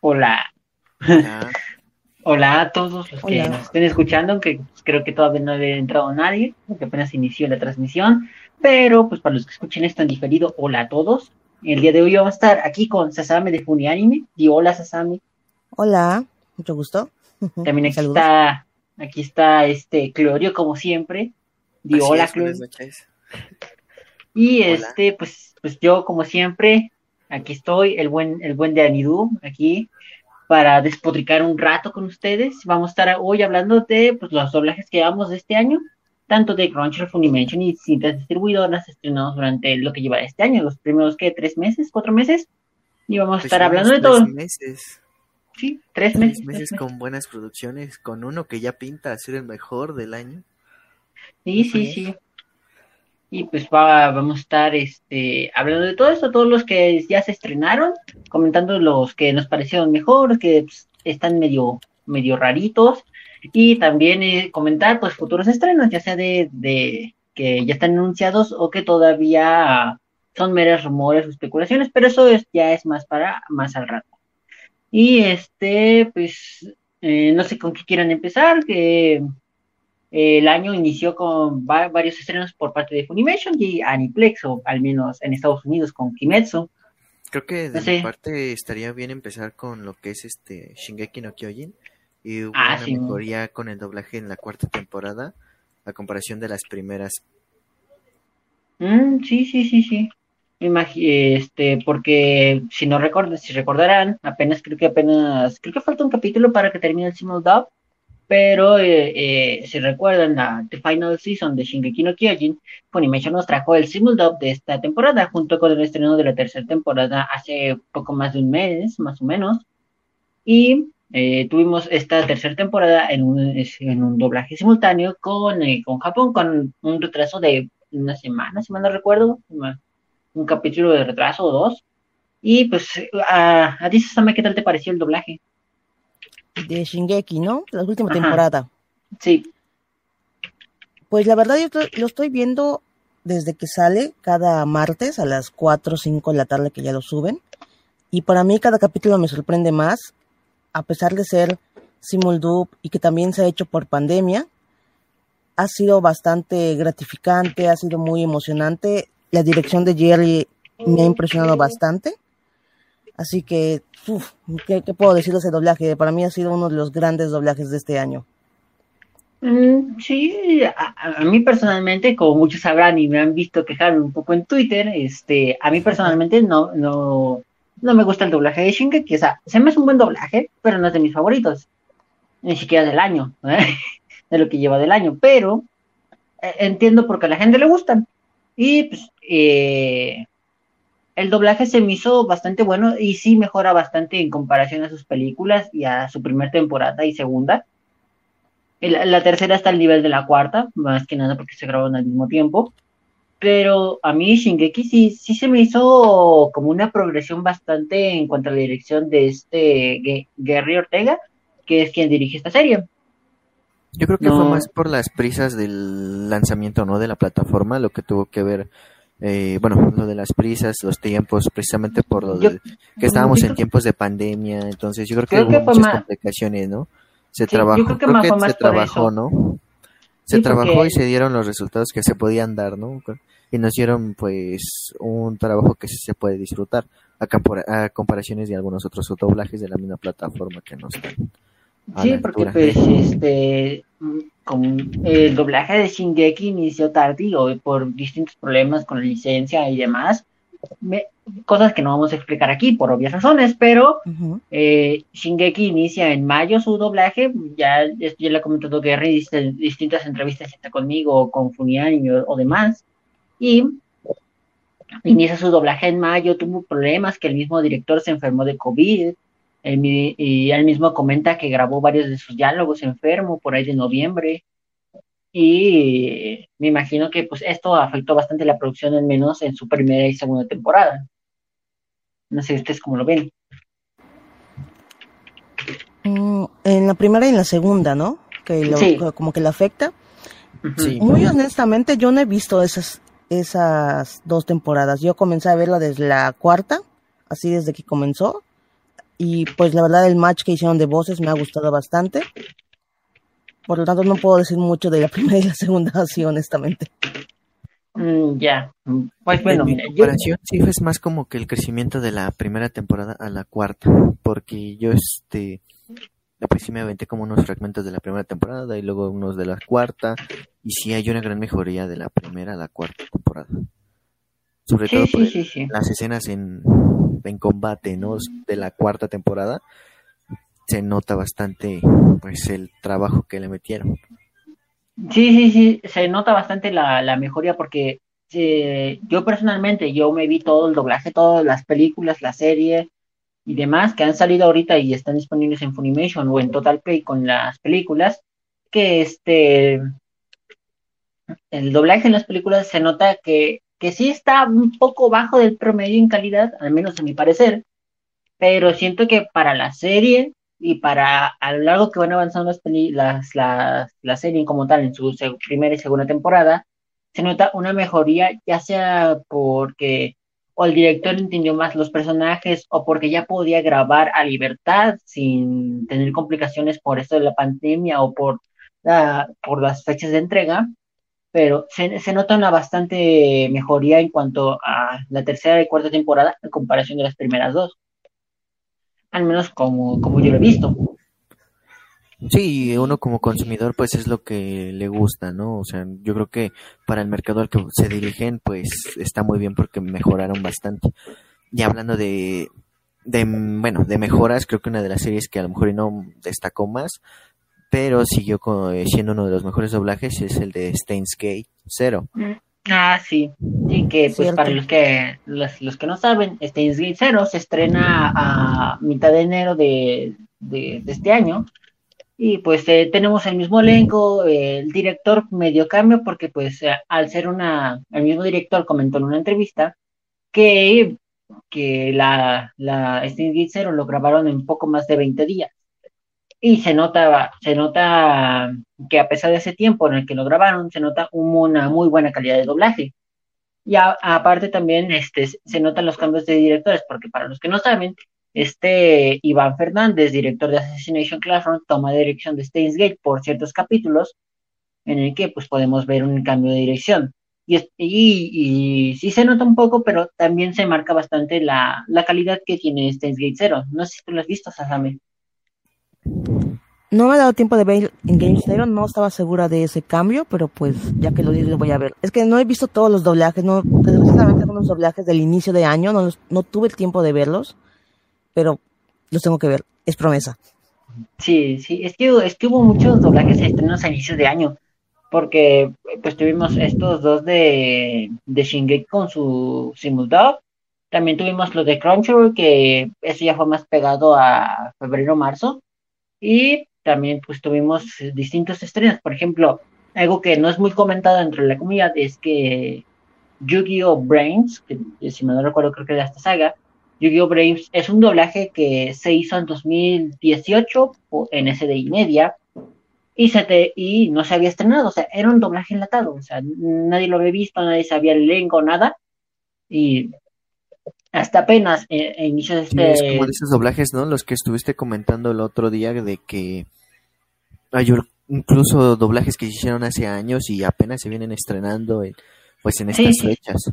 Hola. Hola a todos los que nos estén escuchando, aunque creo que todavía no había entrado nadie, porque apenas inició la transmisión. Pero, pues para los que escuchen esto en diferido, hola a todos. El día de hoy vamos a estar aquí con Sasame de Funianime. Y hola, Sasame. Hola, mucho gusto. También aquí está, aquí está este Clorio, como siempre. Di hola, Clorio. Y este, pues, pues yo, como siempre, aquí estoy, el buen, el buen de Anidú, aquí para despotricar un rato con ustedes. Vamos a estar hoy hablando de pues, los doblajes que llevamos de este año, tanto de Crunchyroll, Funimation y distintas distribuidoras estrenados durante lo que lleva este año, los primeros que tres meses, cuatro meses. Y vamos a pues estar hablando de todo. meses. Sí, tres, meses, tres meses. con buenas producciones, con uno que ya pinta a ser el mejor del año. Sí, sí, sí. Y pues va, vamos a estar este, hablando de todo esto, todos los que ya se estrenaron, comentando los que nos parecieron mejor, que pues, están medio, medio raritos, y también eh, comentar pues futuros estrenos, ya sea de, de que ya están anunciados o que todavía son meras rumores o especulaciones, pero eso es, ya es más para más al rato. Y este, pues, eh, no sé con qué quieran empezar, que el año inició con varios estrenos por parte de Funimation y Aniplex, o al menos en Estados Unidos con Kimetsu. Creo que de mi parte estaría bien empezar con lo que es este Shingeki no Kyojin y hubo ah, una mejoría con el doblaje en la cuarta temporada a comparación de las primeras. Mm, sí, sí, sí, sí. este, porque si no si recordarán, apenas creo que apenas, creo que falta un capítulo para que termine el simul dub pero eh, eh, si recuerdan la Final Season de Shingeki no Kyojin, Funimation nos trajo el simul-dub de esta temporada, junto con el estreno de la tercera temporada hace poco más de un mes, más o menos. Y eh, tuvimos esta tercera temporada en un, en un doblaje simultáneo con, con Japón, con un retraso de una semana, si no recuerdo, un capítulo de retraso o dos. Y pues, a, a ¿qué tal te pareció el doblaje? De Shingeki, ¿no? La última temporada. Sí. Pues la verdad yo lo estoy viendo desde que sale cada martes a las 4 o 5 de la tarde que ya lo suben. Y para mí cada capítulo me sorprende más, a pesar de ser simuldub y que también se ha hecho por pandemia. Ha sido bastante gratificante, ha sido muy emocionante. La dirección de Jerry me ha impresionado bastante. Así que, uf, ¿qué, puedo decir de ese doblaje? Para mí ha sido uno de los grandes doblajes de este año. Mm, sí, a, mí personalmente, como muchos sabrán y me han visto quejarme un poco en Twitter, este, a mí personalmente no, no, no me gusta el doblaje de Shingeki, o sea, se me hace un buen doblaje, pero no es de mis favoritos, ni siquiera del año, ¿eh? de lo que lleva del año, pero eh, entiendo por qué a la gente le gustan. Y pues, eh, el doblaje se me hizo bastante bueno y sí mejora bastante en comparación a sus películas y a su primera temporada y segunda. la tercera está al nivel de la cuarta, más que nada porque se grabaron al mismo tiempo. Pero a mí Shingeki sí, sí se me hizo como una progresión bastante en cuanto a la dirección de este Gary Ortega, que es quien dirige esta serie. Yo creo que fue más por las prisas del lanzamiento, ¿no? De la plataforma, lo que tuvo que ver eh, bueno, lo de las prisas, los tiempos, precisamente por lo de, que estábamos en tiempos de pandemia, entonces yo creo que hubo muchas complicaciones, ¿no? Se trabajó, creo que, se trabajó, ¿no? Se trabajó y se dieron los resultados que se podían dar, ¿no? Y nos dieron, pues, un trabajo que se puede disfrutar a, comparaciones de algunos otros doblajes de la misma plataforma que nos dan. Sí, porque pues este con el doblaje de Shingeki inició tardío por distintos problemas con la licencia y demás. cosas que no vamos a explicar aquí por obvias razones, pero eh, Shingeki inicia en mayo su doblaje, ya, ya le ha comentado Gary en distintas entrevistas está conmigo, con Funian o, demás, y inicia su doblaje en mayo, tuvo problemas que el mismo director se enfermó de COVID, y él mismo comenta que grabó varios de sus diálogos enfermo por ahí de noviembre. Y me imagino que pues esto afectó bastante la producción, al menos en su primera y segunda temporada. No sé ustedes cómo lo ven. Mm, en la primera y en la segunda, ¿no? Que como que le afecta. Muy honestamente, yo no he visto esas esas dos temporadas. Yo comencé a verla desde la cuarta, así desde que comenzó. Y pues la verdad el match que hicieron de voces me ha gustado bastante. Por lo tanto no puedo decir mucho de la primera y la segunda así honestamente. Mm, ya, pues bueno, mi comparación sí es más como que el crecimiento de la primera temporada a la cuarta, porque yo este pues sí me aventé como unos fragmentos de la primera temporada y luego unos de la cuarta y sí hay una gran mejoría de la primera a la cuarta temporada. Sobre todo por las escenas en, en combate, ¿no? De la cuarta temporada se nota bastante pues el trabajo que le metieron. Sí, sí, sí, se nota bastante la, la mejoría porque eh, yo personalmente, yo me vi todo el doblaje, todas las películas, la serie y demás que han salido ahorita y están disponibles en Funimation o en Total Play con las películas, que este, el doblaje en las películas se nota que, que sí está un poco bajo del promedio en calidad, al menos a mi parecer, pero siento que para la serie y para a lo largo que van avanzando las, las, las, la serie como tal en su primera y segunda temporada, se nota una mejoría, ya sea porque o el director entendió más los personajes o porque ya podía grabar a libertad sin tener complicaciones por esto de la pandemia o por, la, por las fechas de entrega, pero se, se, nota una bastante mejoría en cuanto a la tercera y cuarta temporada en comparación de las primeras dos al menos como, como yo lo he visto. Sí, uno como consumidor pues es lo que le gusta, ¿no? O sea, yo creo que para el mercado al que se dirigen pues está muy bien porque mejoraron bastante. Y hablando de, de bueno, de mejoras, creo que una de las series que a lo mejor no destacó más, pero siguió siendo uno de los mejores doblajes es el de Steins Gate Zero. Mm. Ah, sí. Sí, que pues para los que los, los, que no saben, Steins Gate Zero se estrena a mitad de enero de, de, este año. Y pues eh, tenemos el mismo elenco, el director medio cambio, porque pues eh, al ser una, el mismo director comentó en una entrevista que, que la, la Steins Gate Zero lo grabaron en poco más de 20 días y se nota, se nota que a pesar de ese tiempo en el que lo grabaron, se nota una muy buena calidad de doblaje. Y aparte también este, se notan los cambios de directores, porque para los que no saben, este Iván Fernández, director de Assassination Classroom, toma dirección de Steins Gate por ciertos capítulos, en el que pues podemos ver un cambio de dirección. Y, y, y sí se nota un poco, pero también se marca bastante la, la calidad que tiene Steins Gate Zero. No sé si tú lo has visto, Sasame. No me ha dado tiempo de ver en Game Zero, no estaba segura de ese cambio, pero pues ya que lo dices lo voy a ver. Es que no he visto todos los doblajes, no, desgraciadamente algunos doblajes del inicio de año, no, no tuve el tiempo de verlos, pero los tengo que ver, es promesa. Sí, sí, es que, es que hubo muchos doblajes estrenos a inicios de año, porque pues tuvimos estos dos de, de con su simultado, también tuvimos los de Crunchyroll, que eso ya fue más pegado a febrero-marzo, y también pues tuvimos distintos estrenos. Por ejemplo, algo que no es muy comentado dentro de la comunidad es que Yu-Gi-Oh! Brains, que si me no recuerdo creo que de esta saga, Yu-Gi-Oh! Brains es un doblaje que se hizo en 2018 en SDI Media y, se te, y no se había estrenado, o sea, era un doblaje enlatado, o sea, nadie lo había visto, nadie sabía el elenco, nada, y hasta apenas eh, inicios de este... es como de esos doblajes, ¿no? Los que estuviste comentando el otro día de que hay incluso doblajes que se hicieron hace años y apenas se vienen estrenando pues en estas fechas.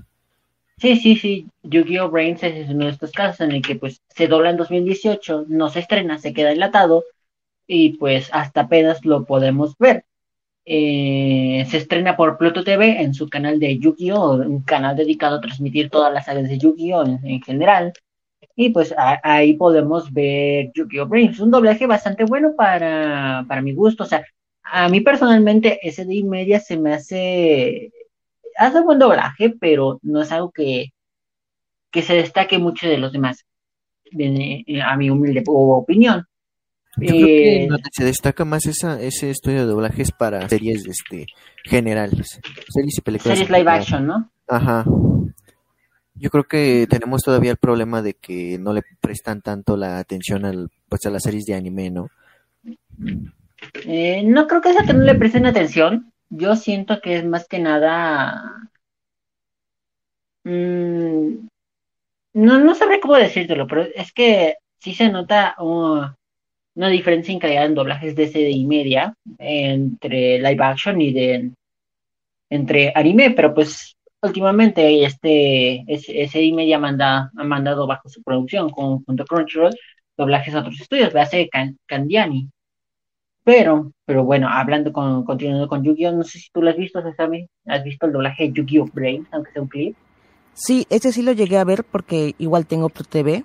Sí, sí, sí. Yu-Gi-Oh! Brains es uno de estos casos en el que pues se dobla en 2018, no se estrena, se queda enlatado y pues hasta apenas lo podemos ver. Eh, se estrena por Pluto TV en su canal de Yu-Gi-Oh! un canal dedicado a transmitir todas las sagas de Yu-Gi-Oh! En, general. Y pues ahí podemos ver Yu-Gi-Oh! Un doblaje bastante bueno para, para mi gusto. O sea, a mí personalmente ese de media se me hace. Hace buen doblaje, pero no es algo que, que se destaque mucho de los demás, a mi humilde opinión. Yo creo que eh, se destaca más esa, ese estudio de doblajes para series este, generales, series y películas. Series live action, ¿no? Ajá. Yo creo que tenemos todavía el problema de que no le prestan tanto la atención al, pues, a las series de anime, ¿no? Eh, no creo que sea que no le presten atención. Yo siento que es más que nada mm, no, no sabré cómo decírtelo, pero es que sí se nota una diferencia en calidad en doblajes de CD y media entre live action y de entre anime, pero pues últimamente este ese y media manda, ha mandado bajo su producción con, junto a Crunchyroll doblajes a otros estudios, hace Candiani. Pero, pero bueno, hablando con, continuando con Yu-Gi-Oh, no sé si tú lo has visto, Sesame, ¿has visto el doblaje de Yu-Gi-Oh Brain, aunque sea un clip? Sí, ese sí lo llegué a ver porque igual tengo Pro TV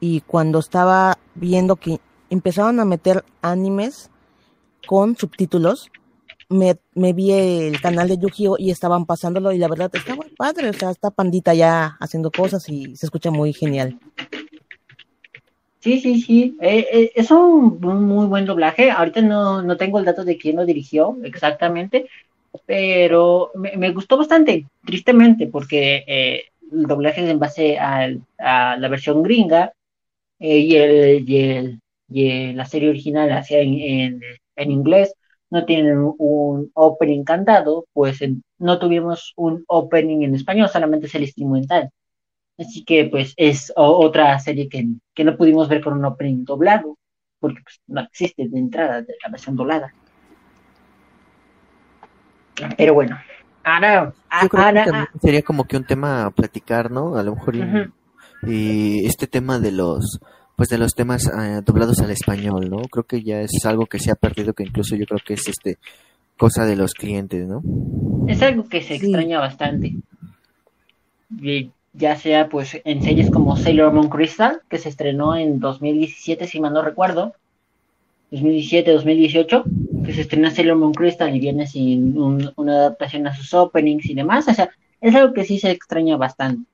y cuando estaba viendo que empezaron a meter animes con subtítulos, me, vi el canal de Yu-Gi-Oh y estaban pasándolo y la verdad está muy padre, o sea, está Pandita ya haciendo cosas y se escucha muy genial. Sí, sí, sí, eh, eh, es un, muy buen doblaje. Ahorita no, no tengo el dato de quién lo dirigió exactamente, pero me, gustó bastante, tristemente, porque eh, el doblaje es en base a la versión gringa el, y, el, y la serie original hacia en, en, inglés no tienen un opening cantado, pues no tuvimos un opening en español, solamente es el instrumental. Así que pues es otra serie que, que, no pudimos ver con un opening doblado, porque pues, no existe de entrada de la versión doblada. Pero bueno, ahora, sería como que un tema a platicar, ¿no? A lo mejor y, este tema de los pues de los temas eh, doblados al español, ¿no? Creo que ya es algo que se ha perdido, que incluso yo creo que es este cosa de los clientes, ¿no? Es algo que se extraña bastante ya sea pues en series como Sailor Moon Crystal, que se estrenó en 2017, si mal no recuerdo, 2017-2018, que se estrenó Sailor Moon Crystal y viene sin una adaptación a sus openings y demás, o sea, es algo que sí se extraña bastante.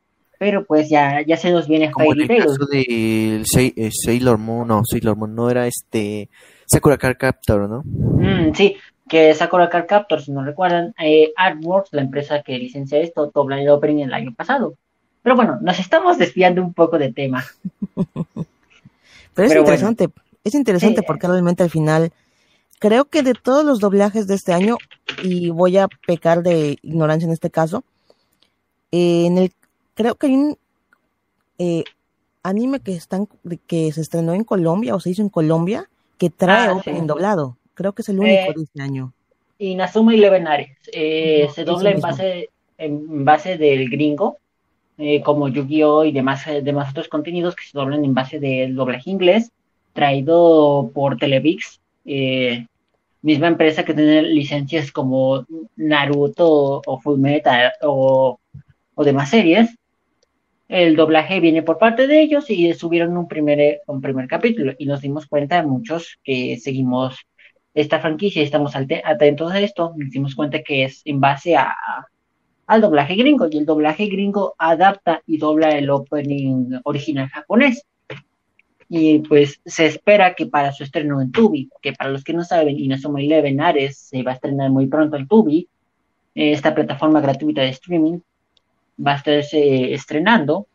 Pero pues ya, ya se nos viene Como el caso de eh, Sailor Moon, no, Sailor Moon no era este Sakura Card Captor, ¿no? Mm, sí, que Sakura Card Captor, si no recuerdan, eh, Artworks, la empresa que licencia esto, dobla el opening el año pasado. Pero bueno, nos estamos desviando un poco de tema. Pero es interesante, es interesante porque realmente al final, creo que de todos los doblajes de este año, y voy a pecar de ignorancia en este caso, eh, en el, creo que hay un eh, anime que están, que se estrenó en Colombia o se hizo en Colombia que trae ah, opening doblado. Creo que es el único eh, de este año. Y Nazuma y Levenares. se dobla en base, en base del gringo eh, como Yu-Gi-Oh! y demás, eh, demás otros contenidos que se doblan en base del doblaje inglés, traído por Televix, eh, misma empresa que tiene licencias como Naruto o Fullmetal o, o demás series. El doblaje viene por parte de ellos y subieron un primer, un primer capítulo y nos dimos cuenta muchos que seguimos esta franquicia y estamos atentos a esto, nos dimos cuenta que es en base a, al doblaje gringo y el doblaje gringo adapta y dobla el opening original japonés. Y pues se espera que para su estreno en Tubi, que para los que no saben, Inazuma Eleven Ares se va a estrenar muy pronto en Tubi, esta plataforma gratuita de streaming va a estarse estrenando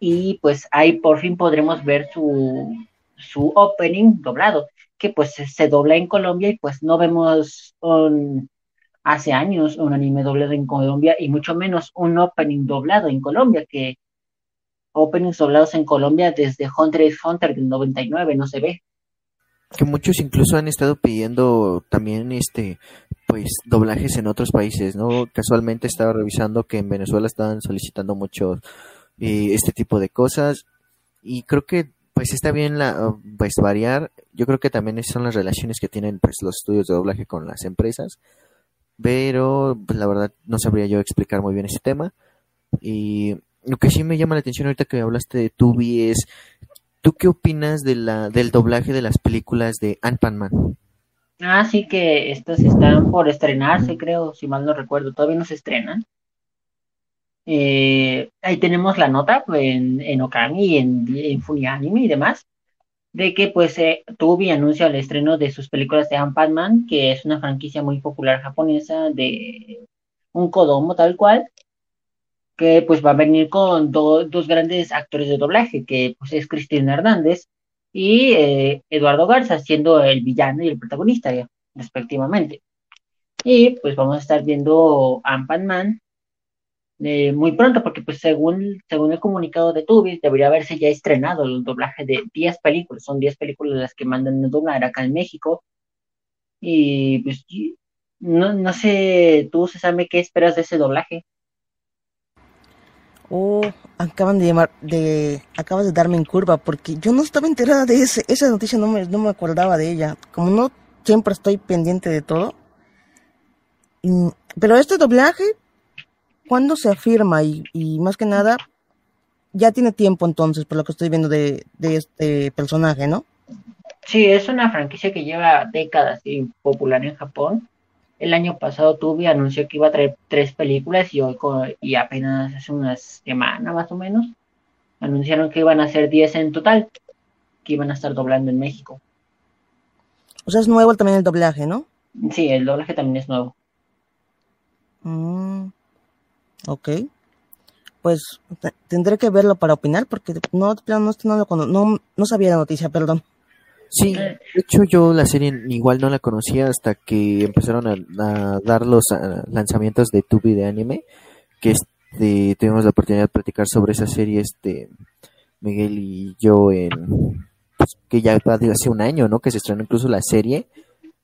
y pues ahí por fin podremos ver su, su opening doblado, que pues se dobla en Colombia y pues no vemos un, hace años un anime doblado en Colombia y mucho menos un opening doblado en Colombia, que openings doblados en Colombia desde Hunter x Hunter del 99 no se ve. Que muchos incluso han estado pidiendo también este pues doblajes en otros países, ¿no? Casualmente estaba revisando que en Venezuela estaban solicitando mucho eh, este tipo de cosas y creo que pues está bien la pues variar. Yo creo que también son las relaciones que tienen pues los estudios de doblaje con las empresas pero pues, la verdad no sabría yo explicar muy bien ese tema. Y lo que sí me llama la atención ahorita que hablaste de Tubi es, ¿tú qué opinas de la, del doblaje de las películas de Ant-Man? Ah, sí que estas están por estrenarse, creo, si mal no recuerdo, todavía no se estrenan. Eh, ahí tenemos la nota en, en Okami, en, en Funianime y demás de que pues eh, Tubi anuncia el estreno de sus películas de Ant-Man, que es una franquicia muy popular japonesa de un Kodomo tal cual, que pues va a venir con dos grandes actores de doblaje, que pues es Cristina Hernández y eh, Eduardo Garza, siendo el villano y el protagonista, respectivamente. Y pues vamos a estar viendo Ant-Man eh, muy pronto, porque pues según, según el comunicado de Tubi, debería haberse ya estrenado el doblaje de 10 películas, son 10 películas las que mandan a doblar acá en México, y pues no, no sé, tú, se sabe qué esperas de ese doblaje. Oh, acaban de llamar, de, acabas de darme en curva, porque yo no estaba enterada de ese, esa noticia, no me, no me acordaba de ella. Como no siempre estoy pendiente de todo. pero este doblaje, ¿cuándo se afirma? Y, más que nada, ya tiene tiempo entonces, por lo que estoy viendo de, este personaje, ¿no? Sí, es una franquicia que lleva décadas popular en Japón el año pasado Tubi anunció que iba a traer tres películas y hoy y apenas hace unas semanas más o menos anunciaron que iban a ser diez en total que iban a estar doblando en México. O sea, es nuevo también el doblaje, ¿no? Sí, el doblaje también es nuevo. Mm, ok. Pues tendré que verlo para opinar porque no, no, no, no, no sabía la noticia, perdón. Sí, de hecho yo la serie igual no la conocía hasta que empezaron a, dar los ah, lanzamientos de Tubi de anime, que este, tuvimos la oportunidad de platicar sobre esa serie, este, Miguel y yo en, pues, que ya hace un año, ¿no? Que se estrenó incluso la serie.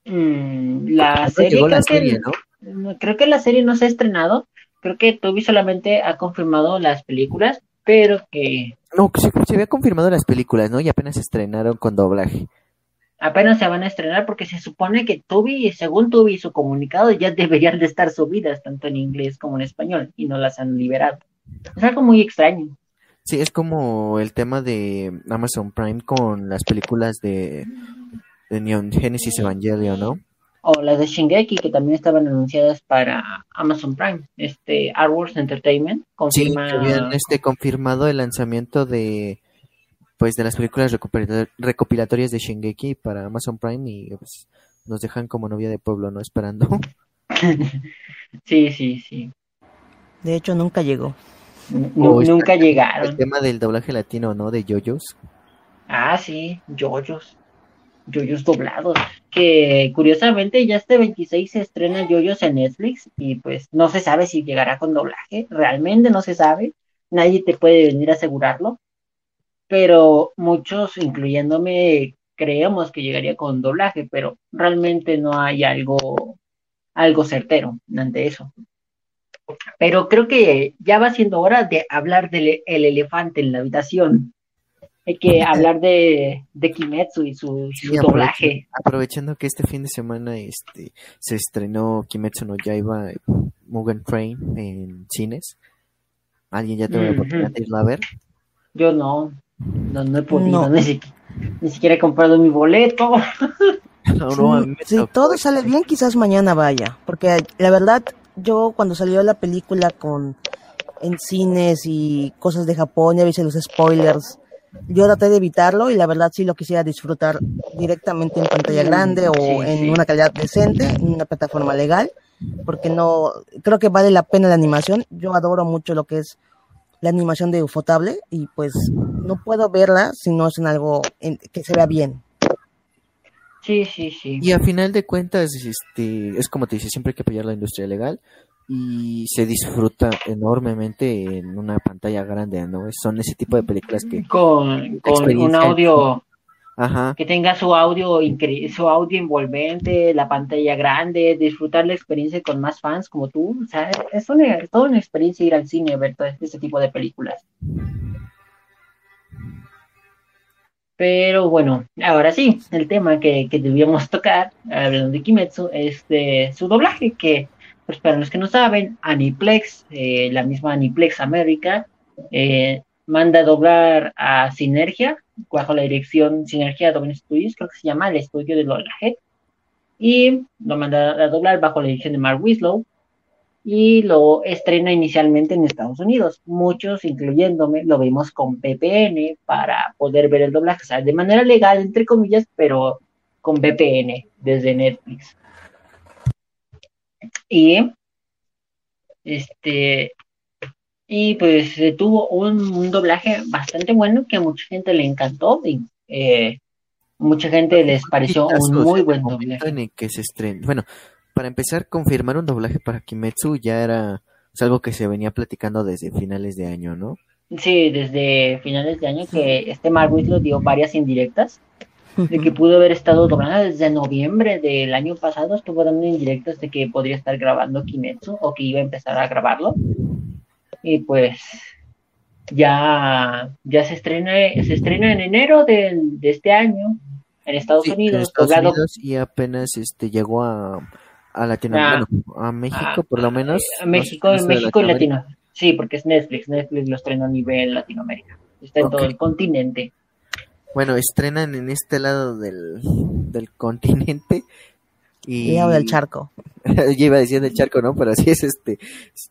Mm, la serie, creo, que, ¿no? creo que la serie no se ha estrenado, creo que Tubi solamente ha confirmado las películas, pero que no, se, se había confirmado las películas, ¿no? Y apenas se estrenaron con doblaje. Apenas se van a estrenar porque se supone que Tubi, según Tubi, su comunicado ya deberían de estar subidas tanto en inglés como en español y no las han liberado. Es algo muy extraño. Sí, es como el tema de Amazon Prime con las películas de, de Neon Genesis Evangelion, ¿no? O las de Shingeki que también estaban anunciadas para Amazon Prime, este Wars Entertainment confirma... Sí, habían este confirmado el lanzamiento de pues de las películas recopilatorias de Shingeki para Amazon Prime y pues, nos dejan como novia de pueblo, ¿no? Esperando. sí, sí, sí. De hecho nunca llegó. nunca llegaron. El tema del doblaje latino, ¿no? De Yoyos. Ah, sí, Yoyos. Yoyos doblados, que curiosamente ya este 26 se estrena Yoyos en Netflix y pues no se sabe si llegará con doblaje, realmente no se sabe, nadie te puede venir a asegurarlo, pero muchos, incluyéndome, creemos que llegaría con doblaje, pero realmente no hay algo, algo certero ante eso. Pero creo que ya va siendo hora de hablar del elefante en la habitación. Hay que hablar de, de Kimetsu y su, doblaje. Aprovechando que este fin de semana este se estrenó Kimetsu no Yaiba Mugen Train en cines. ¿Alguien ya tuvo la oportunidad de irla a ver? Yo no. No, no he podido. Ni, siquiera, he comprado mi boleto. si todo sale bien, quizás mañana vaya. Porque la verdad, yo cuando salió la película con en cines y cosas de Japón, ya viste los spoilers yo traté de evitarlo y la verdad sí lo quisiera disfrutar directamente en pantalla grande o en una calidad decente, en una plataforma legal, porque no, creo que vale la pena la animación. Yo adoro mucho lo que es la animación de Ufotable y pues no puedo verla si no es en algo que se vea bien. Sí, sí, sí. Y a final de cuentas, este, es como te dice, siempre hay que apoyar la industria legal y se disfruta enormemente en una pantalla grande, ¿no? Son ese tipo de películas que... Con, con un audio... Que tenga su audio, su audio envolvente, la pantalla grande, disfrutar la experiencia con más fans como tú. O sea, es, una, toda una experiencia ir al cine a ver todo este tipo de películas. Pero bueno, ahora sí, el tema que, que debíamos tocar, hablando de Kimetsu, es de su doblaje, que pues para los que no saben, Aniplex, eh, la misma Aniplex América, eh, manda a doblar a Sinergia, bajo la dirección Sinergia Domain Studios, creo que se llama el estudio de doblaje, y lo manda a doblar bajo la dirección de Mark Wislow, y lo estrena inicialmente en Estados Unidos. Muchos, incluyéndome, lo vimos con VPN para poder ver el doblaje, o sea, de manera legal, entre comillas, pero con VPN desde Netflix. Y este y pues tuvo un, doblaje bastante bueno que a mucha gente le encantó y eh, mucha gente les pareció un muy buen doblaje. En que se Bueno, para empezar, confirmar un doblaje para Kimetsu ya era es algo que se venía platicando desde finales de año, ¿no? Sí, desde finales de año que este Marvel lo dio varias indirectas de que pudo haber estado doblada desde noviembre del año pasado, estuvo dando indirectas de que podría estar grabando Kimetsu o que iba a empezar a grabarlo. Y pues ya, ya se estrena, se estrena en enero de, este año en Estados Unidos. y apenas este llegó a, a Latinoamérica, ah. a México por lo menos. A México, México y Latino. Sí, porque es Netflix, Netflix lo estrena a nivel Latinoamérica. Está en todo el continente. Bueno, estrenan en este lado del, del continente. Y del charco. Yo iba a decir del charco, ¿no? Pero así es este.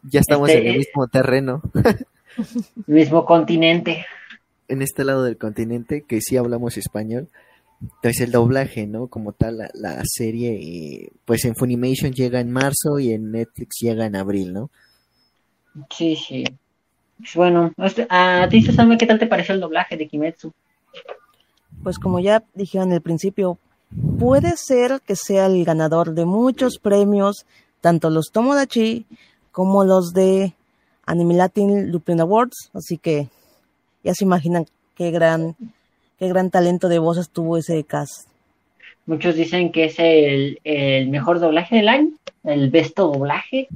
Ya estamos este, en el mismo terreno. mismo continente. En este lado del continente, que sí hablamos español. Entonces el doblaje, ¿no? Como tal, la, la serie, pues en Funimation llega en marzo y en Netflix llega en abril, ¿no? Sí, sí. Bueno, este, a ti, Susana, ¿qué tal te pareció el doblaje de Kimetsu? Pues como ya dijeron al principio, puede ser que sea el ganador de muchos premios, tanto los Tomodachi como los de Anime Latin Lupin Awards, así que ya se imaginan qué gran, qué gran talento de voces tuvo ese cast. Muchos dicen que es el, mejor doblaje del año, el besto doblaje,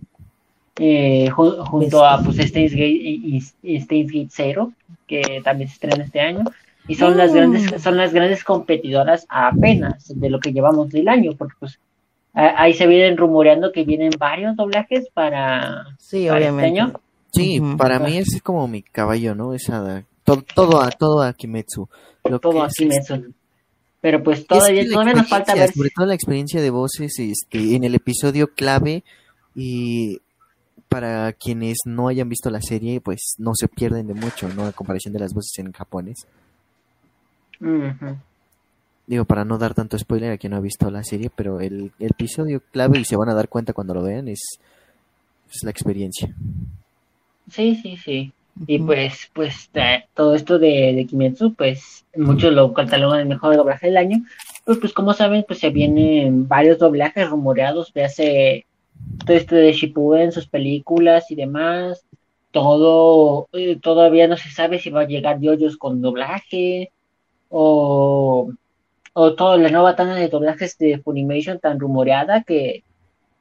eh, junto a pues Steins Gate y, y Gate Zero, que también se estrena este año y son las grandes mm. son las grandes competidoras apenas de lo que llevamos del año porque pues ahí se vienen rumoreando que vienen varios doblajes para, sí, este obviamente. año. Sí, para mí es como mi caballo, ¿no? Esa todo todo a todo a Kimetsu. todo a Kimetsu. Pero pues todavía, todavía nos falta ver. Sobre todo la experiencia de voces este, en el episodio clave y para quienes no hayan visto la serie, pues no se pierden de mucho, ¿no? A comparación de las voces en japonés. Digo, para no dar tanto spoiler a quien no ha visto la serie, pero el, episodio clave, y se van a dar cuenta cuando lo vean, es, la experiencia. Sí, sí, sí. Y pues, pues todo esto de, de, Kimetsu, pues muchos lo catalogan el mejor doblaje del año. Pues, pues como saben, pues se vienen varios doblajes rumoreados, de hace todo esto de Shippuden, sus películas y demás. Todo, eh, todavía no se sabe si va a llegar yoyos con doblaje o, o toda la nueva tanda de doblajes de Funimation tan rumoreada que,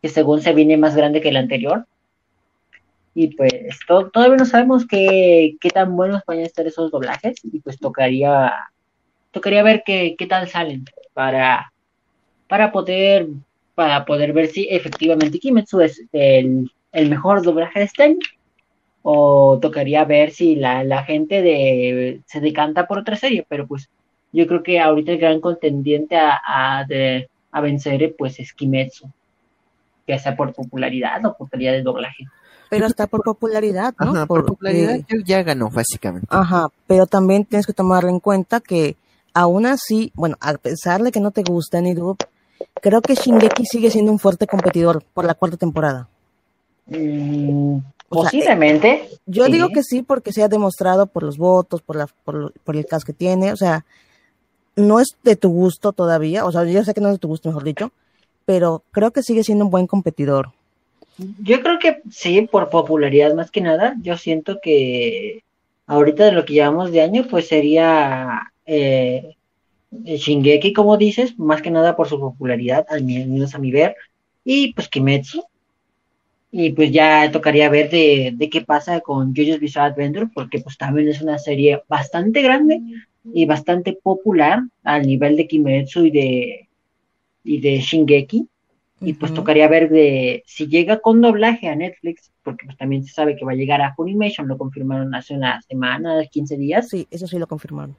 según se viene más grande que la anterior. Y pues todavía no sabemos qué, qué tan buenos van a estar esos doblajes y pues tocaría tocaría ver qué, qué tal salen para, para poder para poder ver si efectivamente Kimetsu es el, el mejor doblaje de este o tocaría ver si la, la gente de, se decanta por otra serie, pero pues yo creo que ahorita el gran contendiente a, a, de, a vencer pues es Kimetsu, ya sea por popularidad o por calidad de doblaje. Pero hasta por popularidad, ¿no? Ajá, por popularidad ya ganó, básicamente. Ajá, pero también tienes que tomar en cuenta que aún así, bueno, a pesar de que no te gusta ni creo que Shingeki sigue siendo un fuerte competidor por la cuarta temporada. Mm, Posiblemente. yo digo que sí porque se ha demostrado por los votos, por, la, por, por el caso que tiene, o sea, no es de tu gusto todavía, o sea, yo sé que no es de tu gusto, mejor dicho, pero creo que sigue siendo un buen competidor. Yo creo que sí, por popularidad más que nada, yo siento que ahorita de lo que llevamos de año, pues sería eh, Shingeki, como dices, más que nada por su popularidad, al menos a mi ver, y pues Kimetsu, y pues ya tocaría ver de, de qué pasa con JoJo's Bizarre Adventure, porque pues también es una serie bastante grande y bastante popular al nivel de Kimetsu y de, y de Shingeki. Y pues tocaría ver de si llega con doblaje a Netflix, porque pues también se sabe que va a llegar a Funimation, lo confirmaron hace una semana, 15 días. Sí, eso sí lo confirmaron.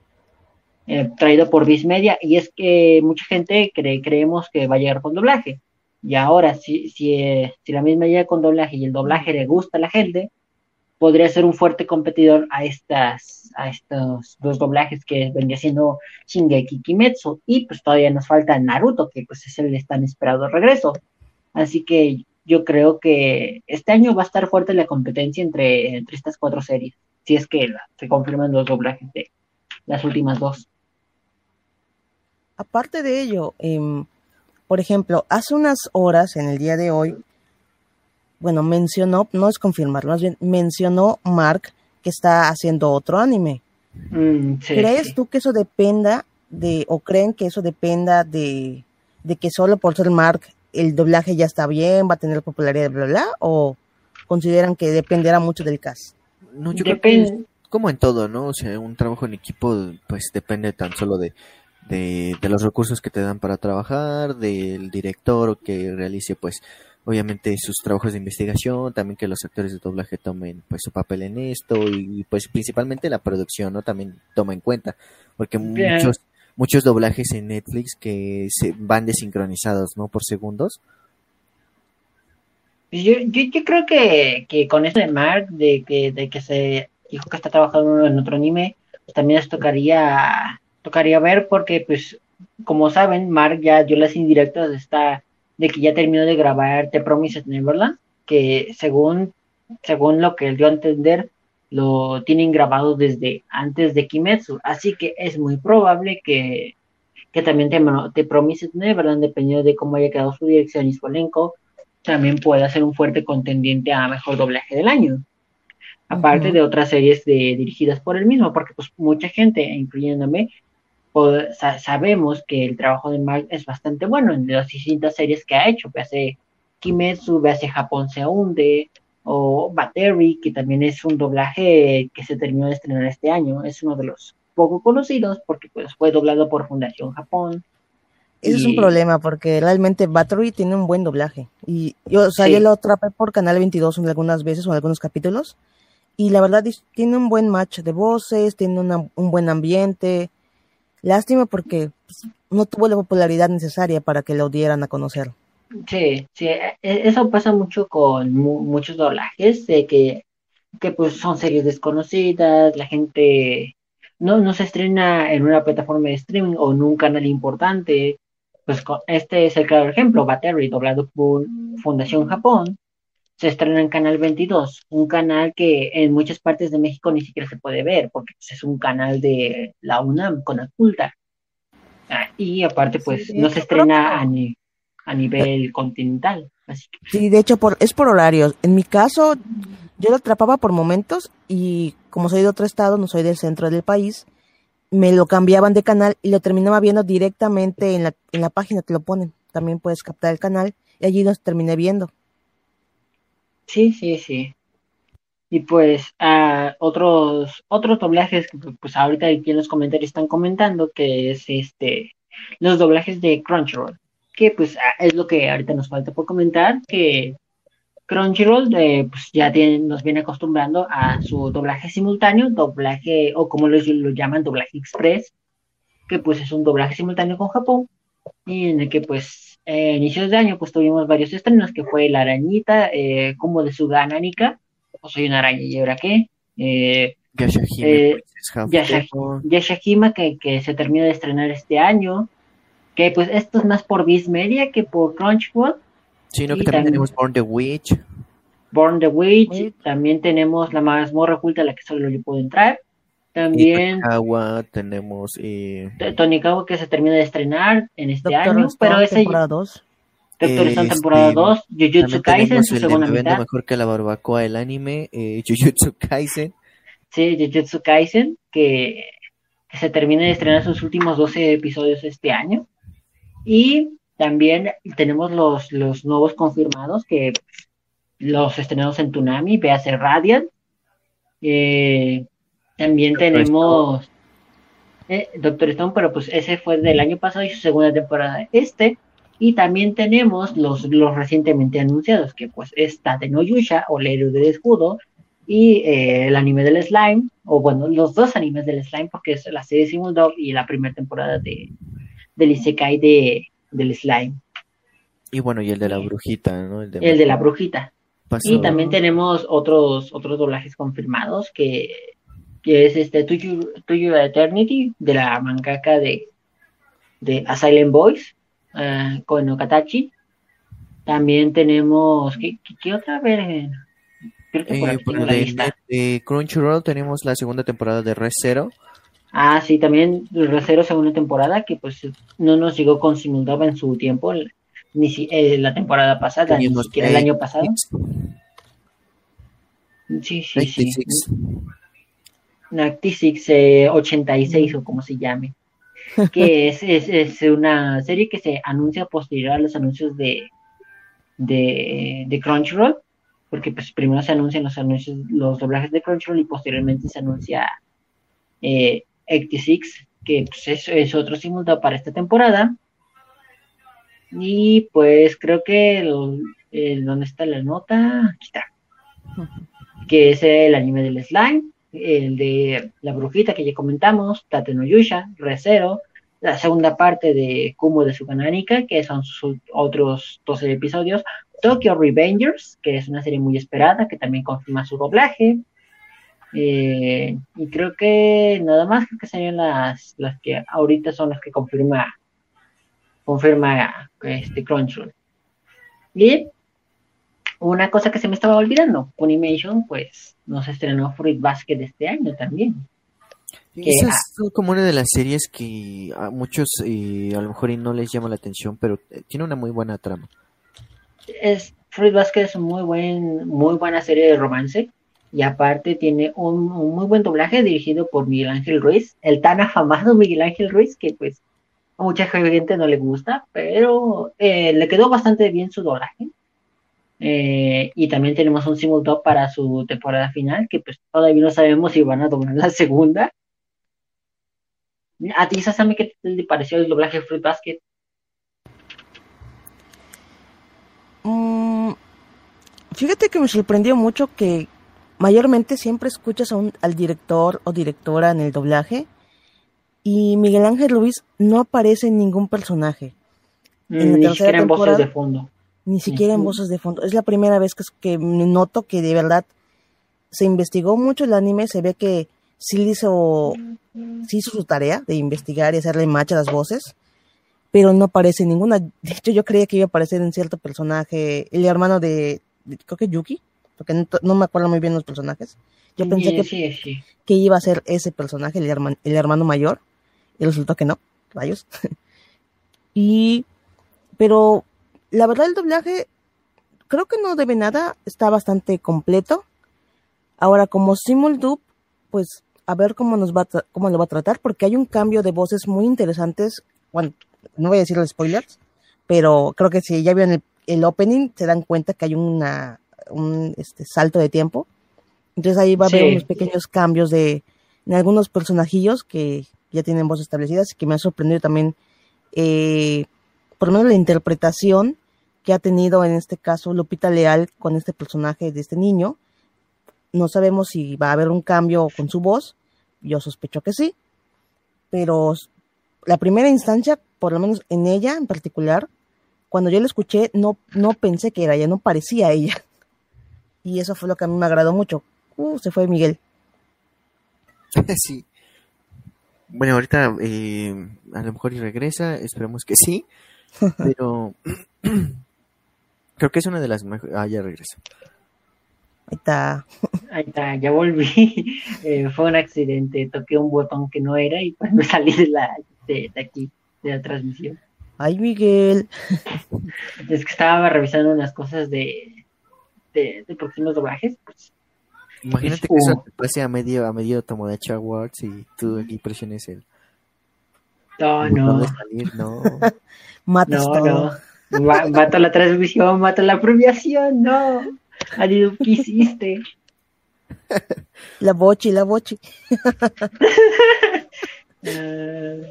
Eh, traído por Viz Media, y es que mucha gente cree, creemos que va a llegar con doblaje. Y ahora, si, si, eh, si la misma llega con doblaje y el doblaje le gusta a la gente, podría ser un fuerte competidor a estas a estos dos doblajes que vendría siendo Shingeki Kimetsu. Y pues todavía nos falta Naruto que pues es el tan esperado regreso. Así que yo creo que este año va a estar fuerte la competencia entre, entre estas cuatro series. Si es que se confirman los doblajes de las últimas dos. Aparte de ello em, por ejemplo hace unas horas en el día de hoy bueno, mencionó, no es confirmarlo, más bien mencionó Mark que está haciendo otro anime. Mm, ¿Crees tú que eso dependa de, o creen que eso dependa de, de que solo por ser Mark el doblaje ya está bien, va a tener popularidad, bla, bla, o consideran que dependerá mucho del cast? No, yo creo que como en todo, ¿no? O sea, un trabajo en equipo, pues depende tan solo de, de, de los recursos que te dan para trabajar, del director que realice, pues, obviamente sus trabajos de investigación, también que los actores de doblaje tomen pues su papel en esto y pues principalmente la producción, ¿no? También toma en cuenta, porque muchos muchos doblajes en Netflix que se van desincronizados, ¿no? Por segundos. Yo, yo, yo creo que, que con esto de Mark, de que, de que se dijo que está trabajando en otro anime, pues también les tocaría, tocaría ver porque pues como saben, Mark ya dio las indirectas está de que ya terminó de grabar The Promised Neverland, que según, según lo que él dio a entender, lo tienen grabado desde antes de Kimetsu, así que es muy probable que, que también The, Promised Neverland, dependiendo de cómo haya quedado su dirección y su elenco, también pueda ser un fuerte contendiente a mejor doblaje del año. Aparte de otras series de, dirigidas por él mismo, porque pues mucha gente, incluyéndome, sabemos que el trabajo de Mark es bastante bueno en las distintas series que ha hecho, hace Kimetsu, hace Japón se hunde, o Battery, que también es un doblaje que se terminó de estrenar este año, es uno de los poco conocidos porque pues fue doblado por Fundación Japón. Ese es un problema porque realmente Battery tiene un buen doblaje y yo, o sea, yo lo atrapé por Canal 22 algunas veces o en algunos capítulos y la verdad tiene un buen match de voces, tiene un buen ambiente, Lástima porque pues, no tuvo la popularidad necesaria para que lo dieran a conocer. Sí, sí, e, e, eso pasa mucho con muchos doblajes, de que, que pues son series desconocidas, la gente no, no se estrena en una plataforma de streaming o en un canal importante. Pues este es el claro ejemplo, Battery, doblado por Fundación Japón, se estrena en Canal 22, un canal que en muchas partes de México ni siquiera se puede ver, porque pues, es un canal de la UNAM con Aculta. Ah, y aparte, pues no se estrena a, a nivel continental. Así Sí, de hecho por, es por horarios. En mi caso, yo lo atrapaba por momentos y como soy de otro estado, no soy del centro del país, me lo cambiaban de canal y lo terminaba viendo directamente en la, en la página, te lo ponen. También puedes captar el canal y allí los terminé viendo. Sí, sí, sí. Y pues uh, otros otros doblajes que pues ahorita aquí en los comentarios están comentando que es este los doblajes de Crunchyroll, que pues ah, es lo que ahorita nos falta por comentar que Crunchyroll eh, pues ya nos viene acostumbrando a su doblaje simultáneo, doblaje o como lo, lo llaman doblaje express, que pues es un doblaje simultáneo con Japón y en el que pues eh, inicios de año pues tuvimos varios estrenos que fue La Arañita, eh, como de su Ananika, o soy una araña y ahora qué, eh, Yashahima, que, que se terminó de estrenar este año, que pues esto es más por Viz Media que por Crunchyroll. Sí, no, que también, tenemos Born the Witch. Born the Witch, también tenemos la mazmorra oculta a la que solo yo puedo entrar. También. Tonikawa, tenemos. Eh... Tonikawa que se termina de estrenar en este año, pero ese. Temporada 2. Doctor Stone temporada 2. Jujutsu Kaisen, su segunda mitad. mejor que la barbacoa el anime. Eh, Jujutsu Kaisen. Sí, Jujutsu Kaisen, que, que se termina de estrenar sus últimos 12 episodios este año. Y también tenemos los, los nuevos confirmados que los estrenados en Tsunami, véase Radiant. Eh, también tenemos eh, Doctor Stone, pero pues ese fue del año pasado y su segunda temporada este. Y también tenemos los, los recientemente anunciados, que pues es Tate no Yusha, o el héroe del escudo, y eh, el anime del slime, o bueno, los dos animes del slime, porque es la serie Simul Dog y la primera temporada de, del Isekai de, del slime. Y bueno, y el de la brujita, ¿no? El de, la brujita. Y también tenemos otros, otros doblajes confirmados que que es este Tuyo Eternity, de la mangaka de, de Asylum Boys, uh, con Okatachi. También tenemos, ¿qué, qué, otra vez? Eh, de, Crunchyroll tenemos la segunda temporada de Resero. Ah, sí, también Resero segunda temporada, que pues no nos llegó con Simuldoba en su tiempo. ni si, eh, la temporada pasada, ni siquiera el año pasado. Sí, sí, sí. Nactisix 86 o como se llame. Que es, es, es, una serie que se anuncia posterior a los anuncios de, de, de Crunchyroll. Porque pues primero se anuncian los anuncios, los doblajes de Crunchyroll y posteriormente se anuncia eh, 86, que pues, es, es, otro simultáneo para esta temporada. Y pues creo que el, el, ¿dónde está la nota? Aquí está. Que es el anime del slime, el de la brujita que ya comentamos, Tate no Yusha, Recero, la segunda parte de Kumo de Sugananika, que son sus otros 12 episodios, Tokyo Revengers, que es una serie muy esperada, que también confirma su doblaje, eh, y creo que nada más creo que serían las, las que ahorita son las que confirma confirma este Crunchyroll. Y una cosa que se me estaba olvidando, Funimation pues nos estrenó Fruit Basket este año también. Esa es como una de las series que a muchos eh, a lo mejor no les llama la atención, pero eh, tiene una muy buena trama. Es Fruit Basket es muy buen muy buena serie de romance y aparte tiene un, muy buen doblaje dirigido por Miguel Ángel Ruiz, el tan afamado Miguel Ángel Ruiz que pues a mucha gente no le gusta, pero eh, le quedó bastante bien su doblaje. Eh, y también tenemos un simultáneo para su temporada final, que pues todavía no sabemos si van a doblar la segunda. ¿A ti, Sasami, qué te pareció el doblaje de Fruit Basket? Mm, fíjate que me sorprendió mucho que mayormente siempre escuchas a un, al director o directora en el doblaje y Miguel Ángel Luis no aparece en ningún personaje. En ni siquiera en voces de fondo. Ni siquiera en voces de fondo. Es la primera vez que, que noto que de verdad se investigó mucho el anime, se ve que sí hizo, sí hizo su tarea de investigar y hacerle match a las voces, pero no aparece ninguna. De hecho, yo creía que iba a aparecer en cierto personaje, el hermano de, de creo que Yuki, porque no, me acuerdo muy bien los personajes. Yo pensé que, que iba a ser ese personaje, el, hermano, el hermano mayor, y resultó que no, rayos. y, pero la verdad el doblaje creo que no debe nada, está bastante completo. Ahora, como Simuldub, pues a ver cómo nos va cómo lo va a tratar, porque hay un cambio de voces muy interesantes. Bueno, no voy a decir los spoilers, pero creo que si ya vieron el, el opening, se dan cuenta que hay una un este, salto de tiempo. Entonces ahí va a haber unos pequeños cambios de en algunos personajillos que ya tienen voces establecidas y que me ha sorprendido también, eh, por lo menos la interpretación que ha tenido en este caso Lupita Leal con este personaje de este niño. No sabemos si va a haber un cambio con su voz, yo sospecho que sí, pero la primera instancia, por lo menos en ella en particular, cuando yo la escuché, no, no pensé que era ella, no parecía ella. Y eso fue lo que a mí me agradó mucho. Uh, se fue Miguel. Sí. Bueno, ahorita eh, a lo mejor y regresa, esperemos que sí, pero creo que es una de las mejores. Ah, ya regresa. Ahí está. Ahí está, ya volví. Eh, fue un accidente, toqué un botón que no era y pues me salí de, la, de, de aquí, de la transmisión. Ay, Miguel. Es que estaba revisando unas cosas de, de, próximos doblajes, pues. Imagínate que eso te pase a medio, a medio Tomodachi Awards y tú aquí presiones el. No, no. Salir, no. Matas no, todo. no. Mato la transmisión, mato la premiación, no. Adiós, ¿qué hiciste? La bochi, la bochi. uh,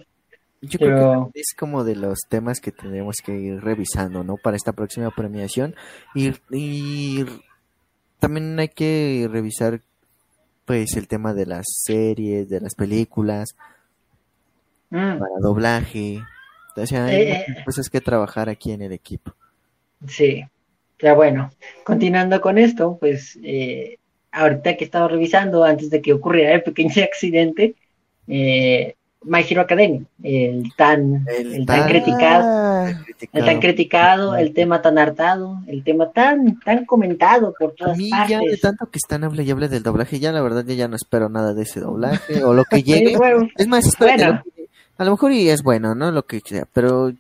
Yo creo que es como de los temas que tenemos que ir revisando, ¿no? Para esta próxima premiación. Y, y también hay que revisar, pues, el tema de las series, de las películas, mm. para doblaje. O sea, hay eh, eh. cosas que trabajar aquí en el equipo. Sí. Ya bueno, continuando con esto, pues, eh, ahorita que he estado revisando, antes de que ocurriera el pequeño accidente, eh, My Hero Academia, el tan, el, tan, criticado, el tan criticado, el tema tan hartado, el tema tan, tan comentado por todas a mí Ya de tanto que están hable y hable del doblaje, ya la verdad ya no espero nada de ese doblaje, o lo que llegue. es más, espero a lo mejor y es bueno, ¿no? Lo que sea, pero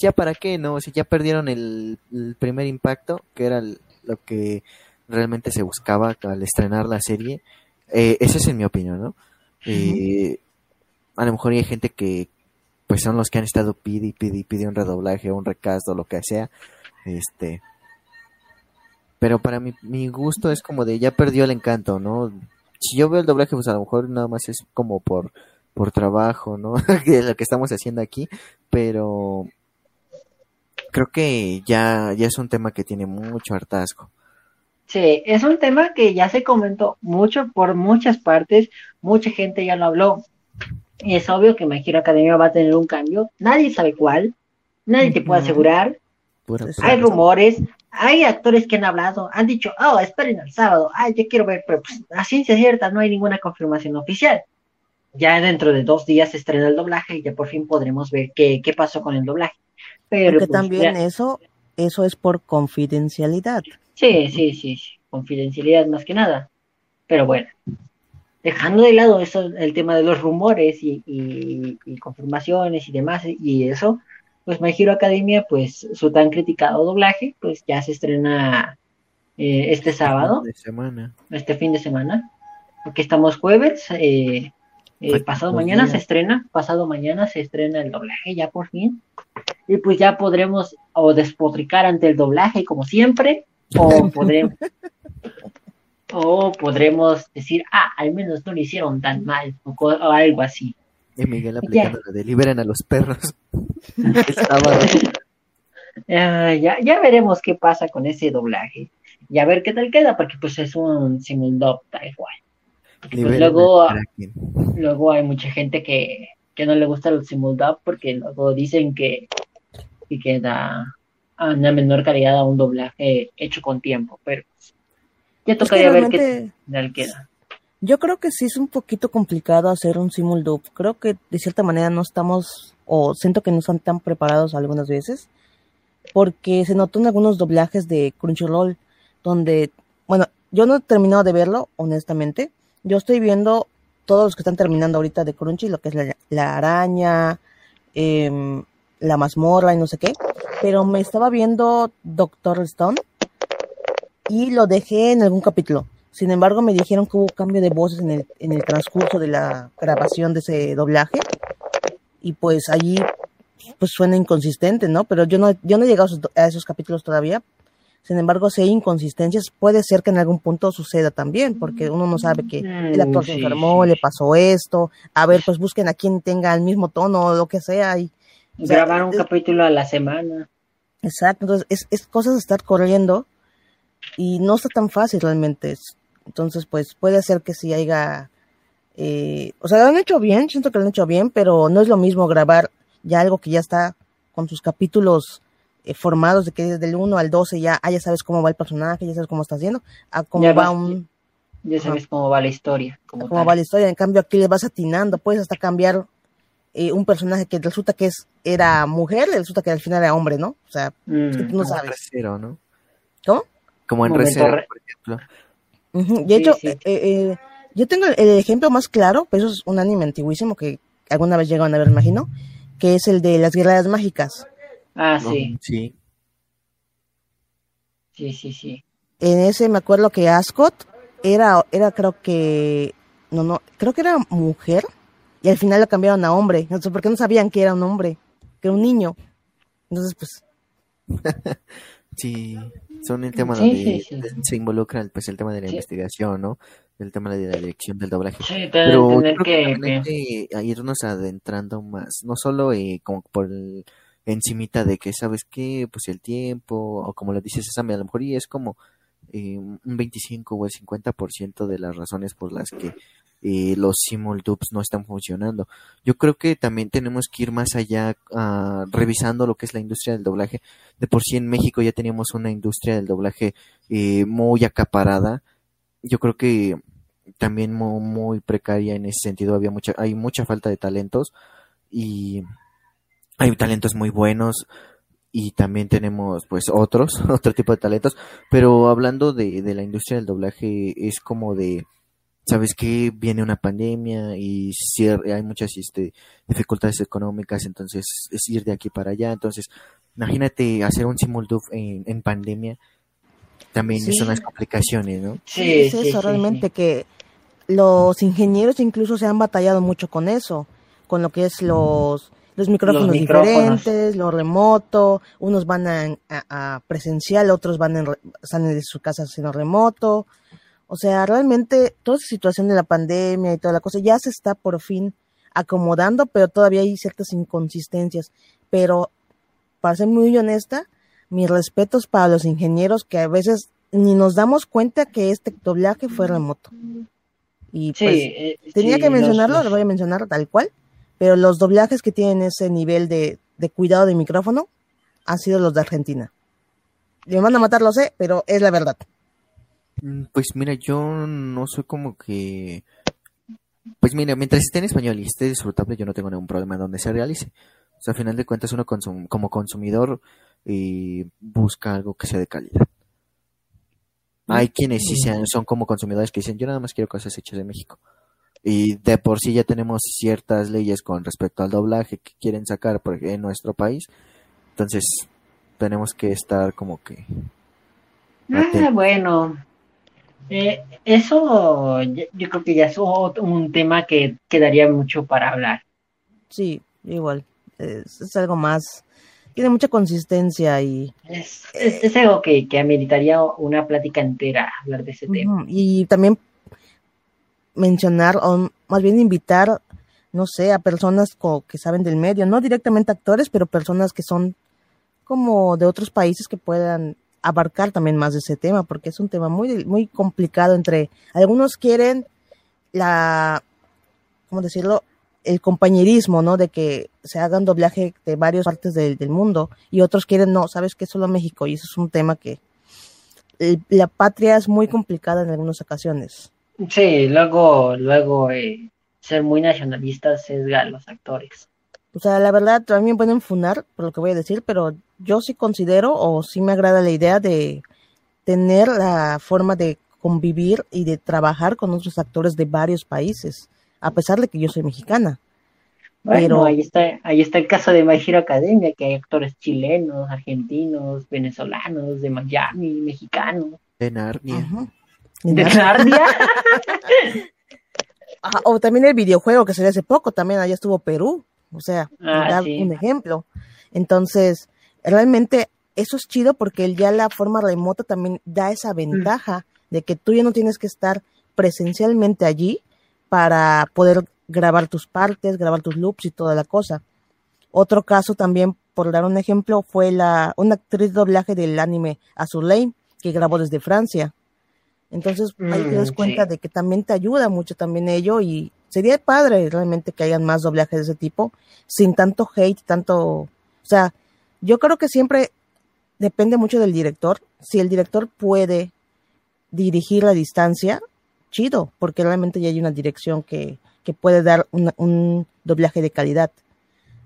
ya para qué, ¿no? Si ya perdieron el, primer impacto, que era lo que realmente se buscaba al estrenar la serie, eh, esa es en mi opinión, ¿no? Eh, a lo mejor hay gente que pues son los que han estado pide y pide y pide un redoblaje, un recast o lo que sea, este, pero para mi, mi gusto es como de ya perdió el encanto, ¿no? Si yo veo el doblaje, pues a lo mejor nada más es como por, por trabajo, ¿no? de lo que estamos haciendo aquí, pero creo que ya, ya es un tema que tiene mucho hartazgo. Sí, es un tema que ya se comentó mucho por muchas partes, mucha gente ya lo habló. Y es obvio que My Academia va a tener un cambio, nadie sabe cuál, nadie te puede asegurar. Hay rumores, hay actores que han hablado, han dicho, oh, esperen el sábado, ay, yo quiero ver, pero pues, a ciencia cierta no hay ninguna confirmación oficial. Ya dentro de dos días se estrena el doblaje y ya por fin podremos ver qué, qué pasó con el doblaje. Pero Porque pues, también eso, eso es por confidencialidad. Sí, sí, sí, confidencialidad más que nada. Pero bueno, dejando de lado eso, el tema de los rumores y, y, confirmaciones y demás y eso, pues My Hero Academia, pues su tan criticado doblaje, pues ya se estrena eh, este sábado. Este fin de semana. Este fin de semana. Porque estamos jueves, eh, eh, pues, pasado pues, mañana se estrena, pasado mañana se estrena el doblaje ya por fin. Y pues ya podremos o despotricar ante el doblaje como siempre, o podremos, o podremos decir, ah, al menos no lo hicieron tan mal, o, algo así. Y Miguel aplicando la de liberen a los perros. ya, ya veremos qué pasa con ese doblaje. Y a ver qué tal queda, porque pues es un simuldob tal cual. Pues luego, luego hay mucha gente que, que no le gusta el simuldub porque luego dicen que, que queda a una menor calidad a un doblaje hecho con tiempo, pero ya tocaría ver qué tal queda. Yo creo que sí es un poquito complicado hacer un simuldub. Creo que de cierta manera no estamos, o siento que no están tan preparados algunas veces, porque se notó en algunos doblajes de Crunchyroll, donde, bueno, yo no he terminado de verlo, honestamente, yo estoy viendo todos los que están terminando ahorita de Crunchy, lo que es la, araña, em, la mazmorra y no sé qué. Pero me estaba viendo Doctor Stone y lo dejé en algún capítulo. Sin embargo, me dijeron que hubo cambio de voces en el, en el transcurso de la grabación de ese doblaje. Y pues allí pues suena inconsistente, ¿no? Pero yo no, yo no he llegado a esos capítulos todavía, sin embargo, si hay inconsistencias, puede ser que en algún punto suceda también, porque uno no sabe que el actor se enfermó, le pasó esto. A ver, pues busquen a quien tenga el mismo tono o lo que sea. Y, Grabar un capítulo a la semana. Exacto, entonces es, es cosas de estar corriendo y no está tan fácil realmente. Entonces, pues puede ser que si haya. Eh, o sea, lo han hecho bien, siento que lo han hecho bien, pero no es lo mismo grabar ya algo que ya está con sus capítulos formados de que desde el 1 al 12 ya, ah, ya sabes cómo va el personaje, ya sabes cómo está haciendo, a cómo va un... Ya sabes cómo va la historia. cómo va la historia, en cambio aquí le vas atinando, puedes hasta cambiar eh, un personaje que resulta que es era mujer, resulta que al final era hombre, ¿no? O sea, mm. tú no sabes. ¿no? ¿Cómo? Como en Recero, por ejemplo. De hecho, eh, yo tengo el, ejemplo más claro, pero eso es un anime antiguísimo que alguna vez llegaron a ver, imagino, que es el de las guerreras mágicas. Ah, sí. Sí. Sí, sí, sí. En ese me acuerdo que Ascot era, era creo que, no, no, creo que era mujer y al final la cambiaron a hombre. No sé por qué no sabían que era un hombre, que era un niño. Entonces, pues. sí, son el tema donde se involucra pues, el tema de la investigación, ¿no? El tema de la dirección del doblaje. Sí, pero tener que, que, irnos adentrando más, no solo eh, como por el encimita de que, ¿sabes qué? Pues el tiempo, o como lo dices Sammy, a lo mejor y es como eh, un 25 o el 50% de las razones por las que eh, los simultubes no están funcionando. Yo creo que también tenemos que ir más allá uh, revisando lo que es la industria del doblaje. De por sí en México ya teníamos una industria del doblaje eh, muy acaparada. Yo creo que también muy, muy, precaria en ese sentido. Había mucha, hay mucha falta de talentos y hay talentos muy buenos y también tenemos pues otros, otro tipo de talentos, pero hablando de, de la industria del doblaje es como de sabes que viene una pandemia y hay muchas este, dificultades económicas, entonces es ir de aquí para allá. Entonces, imagínate hacer un simuldub en, en pandemia, también son las complicaciones, ¿no? Sí, es eso realmente, que los ingenieros incluso se han batallado mucho con eso, con lo que es los, los micrófonos, diferentes, lo remoto, unos van a, a, presencial, otros van en, están en su casa haciendo remoto. O sea, realmente toda esa situación de la pandemia y toda la cosa ya se está por fin acomodando, pero todavía hay ciertas inconsistencias. Pero, para ser muy honesta, mis respetos para los ingenieros que a veces ni nos damos cuenta que este doblaje fue remoto. Y pues, eh, tenía que mencionarlo, lo voy a mencionar tal cual, pero los doblajes que tienen ese nivel de, de cuidado de micrófono han sido los de Argentina. Me van a matar, lo sé, pero es la verdad. Mm, pues mira, yo no soy como que... Pues mira, mientras esté en español y esté disfrutable, yo no tengo ningún problema en donde se realice. O sea, a final de cuentas, uno como consumidor y busca algo que sea de calidad. Hay quienes sí sean, son como consumidores que dicen, yo nada más quiero cosas hechas de México. Y de por sí ya tenemos ciertas leyes con respecto al doblaje que quieren sacar en nuestro país. Entonces, tenemos que estar como que... Ah, bueno, eh, eso yo, creo que ya es un tema que quedaría mucho para hablar. Sí, igual. Es, algo más. Tiene mucha consistencia y. Es, es, algo que, que, ameritaría una plática entera hablar de ese tema. Y también mencionar, o más bien invitar, no sé, a personas que saben del medio, no directamente actores, pero personas que son como de otros países que puedan abarcar también más de ese tema, porque es un tema muy, muy complicado entre, algunos quieren la, ¿cómo decirlo? El compañerismo, ¿no? De que se hagan doblaje de varias partes del, mundo y otros quieren, no, sabes que solo México y eso es un tema que la patria es muy complicada en algunas ocasiones. Sí, luego, luego eh, ser muy nacionalistas es a los actores. O sea, la verdad, también pueden funar por lo que voy a decir, pero yo sí considero o sí me agrada la idea de tener la forma de convivir y de trabajar con otros actores de varios países, a pesar de que yo soy mexicana. Bueno, Pero... ahí está, ahí está el caso de My Hero Academia, que hay actores chilenos, argentinos, venezolanos, de Miami, mexicanos. De Narnia. ¿De Narnia? o también el videojuego que salió hace poco, también allá estuvo Perú. O sea, ah, un ejemplo. Entonces, realmente eso es chido porque ya la forma remota también da esa ventaja de que tú ya no tienes que estar presencialmente allí para poder grabar tus partes, grabar tus loops y toda la cosa. Otro caso también, por dar un ejemplo, fue la una actriz de doblaje del anime Azulane que grabó desde Francia. Entonces ahí te das mm, cuenta de que también te ayuda mucho también ello y sería padre realmente que hayan más doblajes de ese tipo sin tanto hate, tanto, o sea, yo creo que siempre depende mucho del director. Si el director puede dirigir la distancia, chido, porque realmente ya hay una dirección que, que puede dar un doblaje de calidad.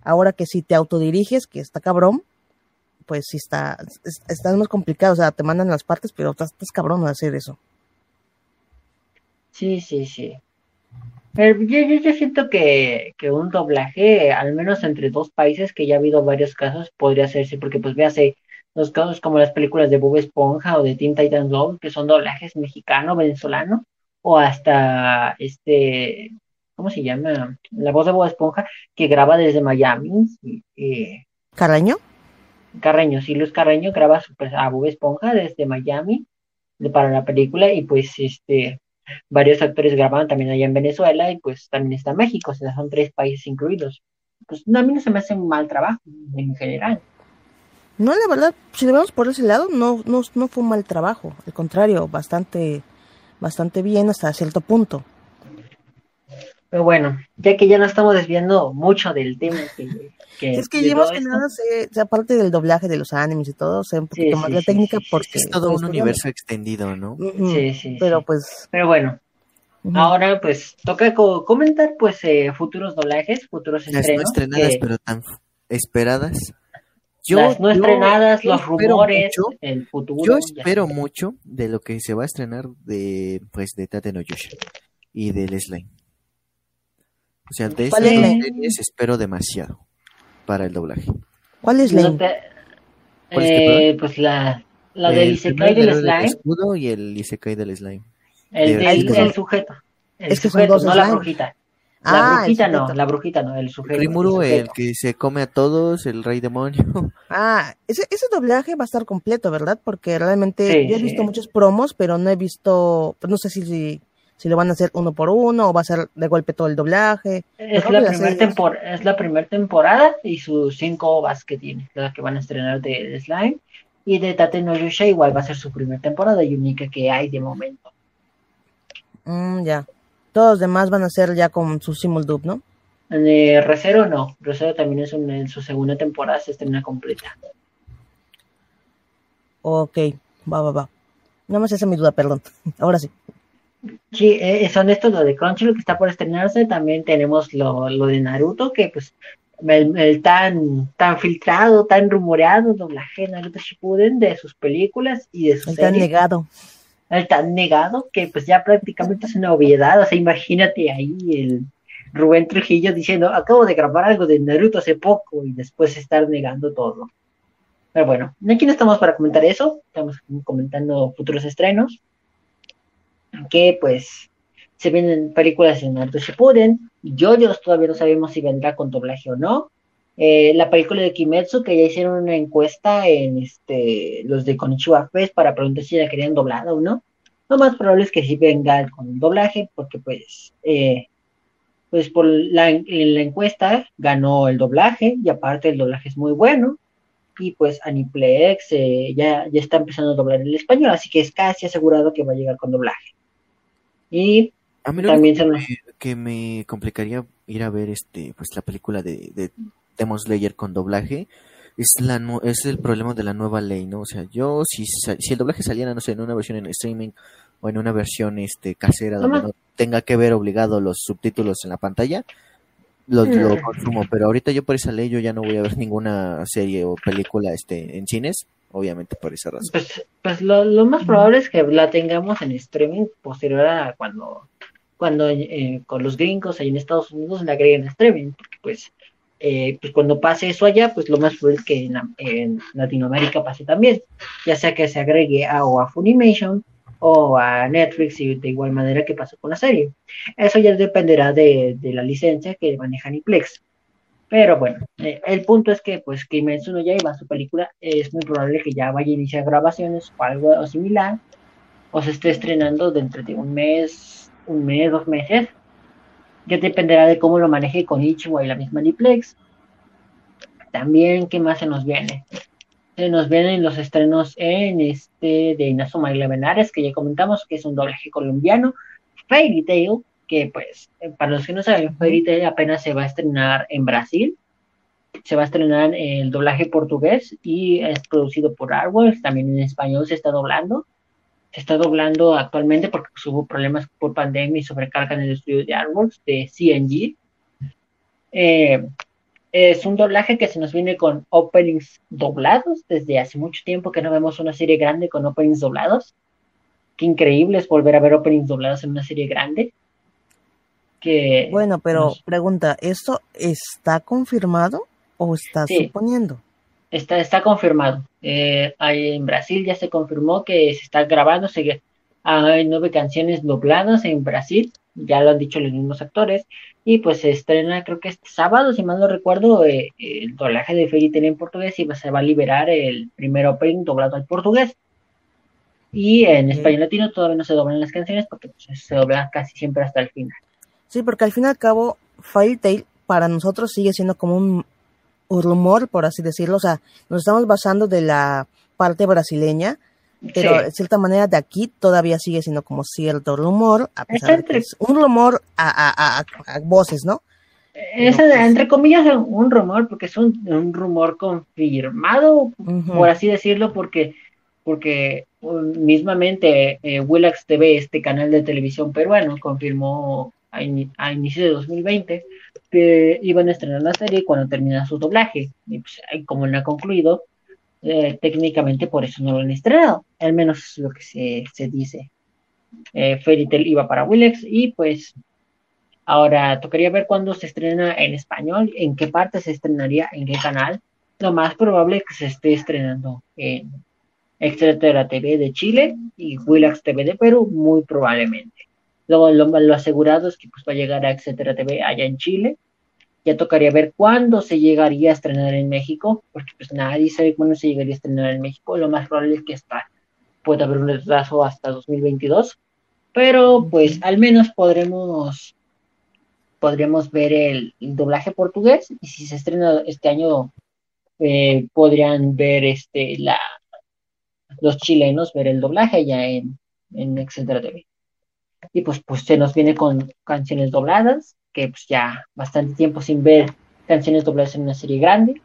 Ahora que si te autodiriges, que está cabrón, pues sí está, está más complicado, o sea, te mandan las partes, pero estás, estás cabrón de hacer eso. Sí, sí, sí. Pero yo, yo, siento que, que, un doblaje, al menos entre dos países, que ya ha habido varios casos, podría hacerse, porque pues véase, los casos como las películas de Bob Esponja o de Teen Titans Go, que son doblajes mexicano, venezolano, o hasta este, ¿cómo se llama? La voz de Bob Esponja, que graba desde Miami. Eh, ¿Carreño? Carreño, sí, Luis Carreño graba a Bob Esponja desde Miami para la película y pues este varios actores grababan también allá en Venezuela y pues también está México, o sea, son tres países incluidos. Pues a mí no se me hace un mal trabajo en general. No, la verdad, si lo vemos por ese lado, no, no, no fue un mal trabajo, al contrario, bastante, bastante bien hasta cierto punto. Pero bueno, ya que ya no estamos desviando mucho del tema que, es que llevamos que nada se, aparte del doblaje de los animes y todo, o sea, un poquito más la técnica porque es todo un universo extendido, ¿no? Sí, sí. Pero pues. Pero bueno. Ahora pues toca comentar pues eh, futuros doblajes, futuros Las estrenos. no estrenadas pero tan esperadas. Yo, Las no estrenadas, los rumores, el futuro. Yo espero mucho de lo que se va a estrenar de pues de Tate no Yusha. y del slime. O sea, de estas series espero demasiado para el doblaje. ¿Cuál es la? Eh, pues la, la del Isekai del slime. El escudo y el Isekai del slime. El, del, sujeto. El es que sujeto, son dos no la brujita. La ah, brujita no, la brujita no, el sujeto. Rimuru, el, que se come a todos, el rey demonio. Ah, ese, ese doblaje va a estar completo, ¿verdad? Porque realmente yo he visto muchos promos, pero no he visto, pues no sé si, si, lo van a hacer uno por uno o va a ser de golpe todo el doblaje. Es, la, primer tempor es la primera temporada y sus cinco ovas que tiene, las que van a estrenar de, Slime. Y de Tate no Yusha igual va a ser su primera temporada y única que hay de momento. Mm, ya. Todos los demás van a ser ya con su simuldub, ¿no? Eh, Recero no. Recero también es en su segunda temporada, se estrena completa. Ok, va, va, va. No más esa mi duda, perdón. Ahora sí. Sí, eh, son estos lo de Crunchyroll que está por estrenarse. También tenemos lo, lo de Naruto, que pues el, tan, tan filtrado, tan rumoreado doblaje de Naruto Shippuden de sus películas y de sus el tan negado. El tan negado que pues ya prácticamente es una obviedad, o sea, imagínate ahí el Rubén Trujillo diciendo, acabo de grabar algo de Naruto hace poco y después estar negando todo. Pero bueno, aquí no estamos para comentar eso, estamos comentando futuros estrenos, que pues se vienen películas de Naruto Shippuden, yo todavía no sabemos si vendrá con doblaje o no, eh, la película de Kimetsu, que ya hicieron una encuesta en este los de Konichiwa Fest para preguntar si la querían doblada o no. Lo más probable es que sí venga con doblaje, porque pues, eh, pues por la, en la encuesta ganó el doblaje, y aparte el doblaje es muy bueno, y pues Aniplex eh, ya, ya está empezando a doblar el español, así que es casi asegurado que va a llegar con doblaje. Y también se que me complicaría ir a ver este pues la película de Demon Slayer con doblaje es la es el problema de la nueva ley, ¿no? O sea, yo si si el doblaje saliera no sé, en una versión en streaming o en una versión este casera donde no tenga que ver obligado los subtítulos en la pantalla, lo, lo, consumo, pero ahorita yo por esa ley yo ya no voy a ver ninguna serie o película este en cines, obviamente por esa razón. Pues, pues lo, lo más probable es que la tengamos en streaming posterior a cuando cuando eh, con los gringos ahí en Estados Unidos la agreguen en streaming, porque pues eh, pues cuando pase eso allá, pues lo más probable es que en, Latinoamérica pase también, ya sea que se agregue a, o a Funimation o a Netflix y de igual manera que pasó con la serie. Eso ya dependerá de, la licencia que maneja Niplex. Pero bueno, eh, el punto es que pues Kimetsu no Yaiba, su película, es muy probable que ya vaya a iniciar grabaciones o algo similar, o se esté estrenando dentro de un mes, un mes, dos meses, ya dependerá de cómo lo maneje con Ichiwa y la misma Niplex. También, ¿qué más se nos viene? Se nos vienen los estrenos en este de Inazuma Eleven Ares, que ya comentamos que es un doblaje colombiano. Fairy Tail, que pues, eh, para los que no saben, Fairy apenas se va a estrenar en Brasil. Se va a estrenar el doblaje portugués y es producido por Artworks. También en español se está doblando se está doblando actualmente porque pues, hubo problemas por pandemia y sobrecarga en el estudio de Artworks de CNG. Eh, es un doblaje que se nos viene con openings doblados. Desde hace mucho tiempo que no vemos una serie grande con openings doblados. Qué increíble es volver a ver openings doblados en una serie grande. Que, bueno, pero pregunta, ¿esto está confirmado o está suponiendo? Está, está confirmado. Eh, en Brasil ya se confirmó que se está grabando, se, hay nueve canciones dobladas en Brasil, ya lo han dicho los mismos actores, y pues se estrena creo que este sábado, si mal no recuerdo, eh, el doblaje de Fairy Tail en portugués y se va a liberar el primer opening doblado al portugués. Y en español latino todavía no se doblan las canciones porque pues, se doblan casi siempre hasta el final. Sí, porque al fin y al cabo, Fairy Tail para nosotros sigue siendo como un rumor, por así decirlo. O sea, nos estamos basando de la parte brasileña, pero de cierta manera de aquí todavía sigue siendo como cierto rumor, a pesar de que es un rumor a, voces, ¿no? Es, entre comillas, un rumor, porque es un, rumor confirmado, por así decirlo, porque, porque mismamente eh, Willax TV, este canal de televisión peruano, confirmó a, a inicio de 2020 que iban a estrenar la serie cuando termina su doblaje. Y pues, como no ha concluido, eh, técnicamente por eso no lo han estrenado. Al menos es lo que se, se dice. eh, iba para Willex y pues ahora tocaría ver cuándo se estrena en español, en qué parte se estrenaría, en qué canal. Lo más probable es que se esté estrenando en Extraterra TV de Chile y Willax TV de Perú, muy probablemente. Luego lo, asegurado es que pues va a llegar a Etcétera TV allá en Chile. Ya tocaría ver cuándo se llegaría a estrenar en México, porque pues nadie sabe cuándo se llegaría a estrenar en México. Lo más probable es que está, puede haber un retraso hasta 2022, pero pues al menos podremos podremos ver el, doblaje portugués y si se estrena este año eh, podrían ver este la los chilenos ver el doblaje ya en, en Etcétera TV y pues, pues se nos viene con canciones dobladas, que pues ya bastante tiempo sin ver canciones dobladas en una serie grande.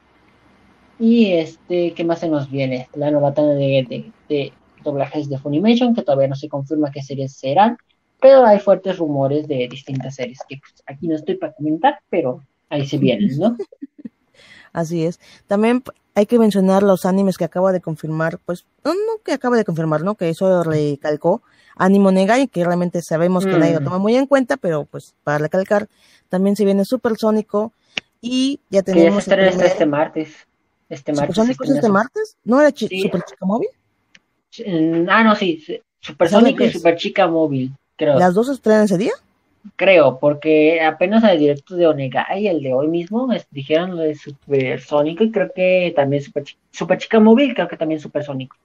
Y este, ¿qué más se nos viene? La nueva tanda de, de, doblajes de Funimation, que todavía no se confirma qué series serán, pero hay fuertes rumores de distintas series, que pues, aquí no estoy para comentar, pero ahí se vienen, ¿no? Así es. También hay que mencionar los animes que acaba de confirmar, pues, no, no que acaba de confirmar, ¿no? Que eso recalcó Ánimo Negai, que realmente sabemos que nadie lo mm. toma muy en cuenta, pero pues para recalcar, también se viene Supersónico y ya tenemos... Que ya se este martes. Este martes ¿Supersónico es este martes? ¿No era Super Chica Móvil? Ah, no, sí, Supersónico y Super Chica Móvil, creo. ¿Las dos estrenan ese día? Creo, porque apenas el directo de Onegai, el de hoy mismo, dijeron lo de Supersónico y creo que también Super, Super Chica Móvil, creo que también Supersónico.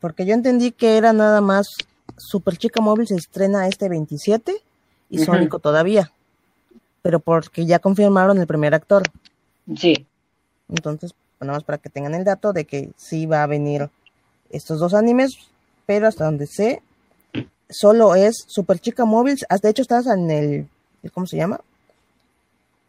Porque yo entendí que era nada más Super Chica Móvil se estrena este 27 y Sónico todavía, pero porque ya confirmaron el primer actor. Sí. Entonces, bueno, más para que tengan el dato de que sí va a venir estos dos animes, pero hasta donde sé, solo es Super Chica Móvil. De hecho, estás en el, ¿cómo se llama?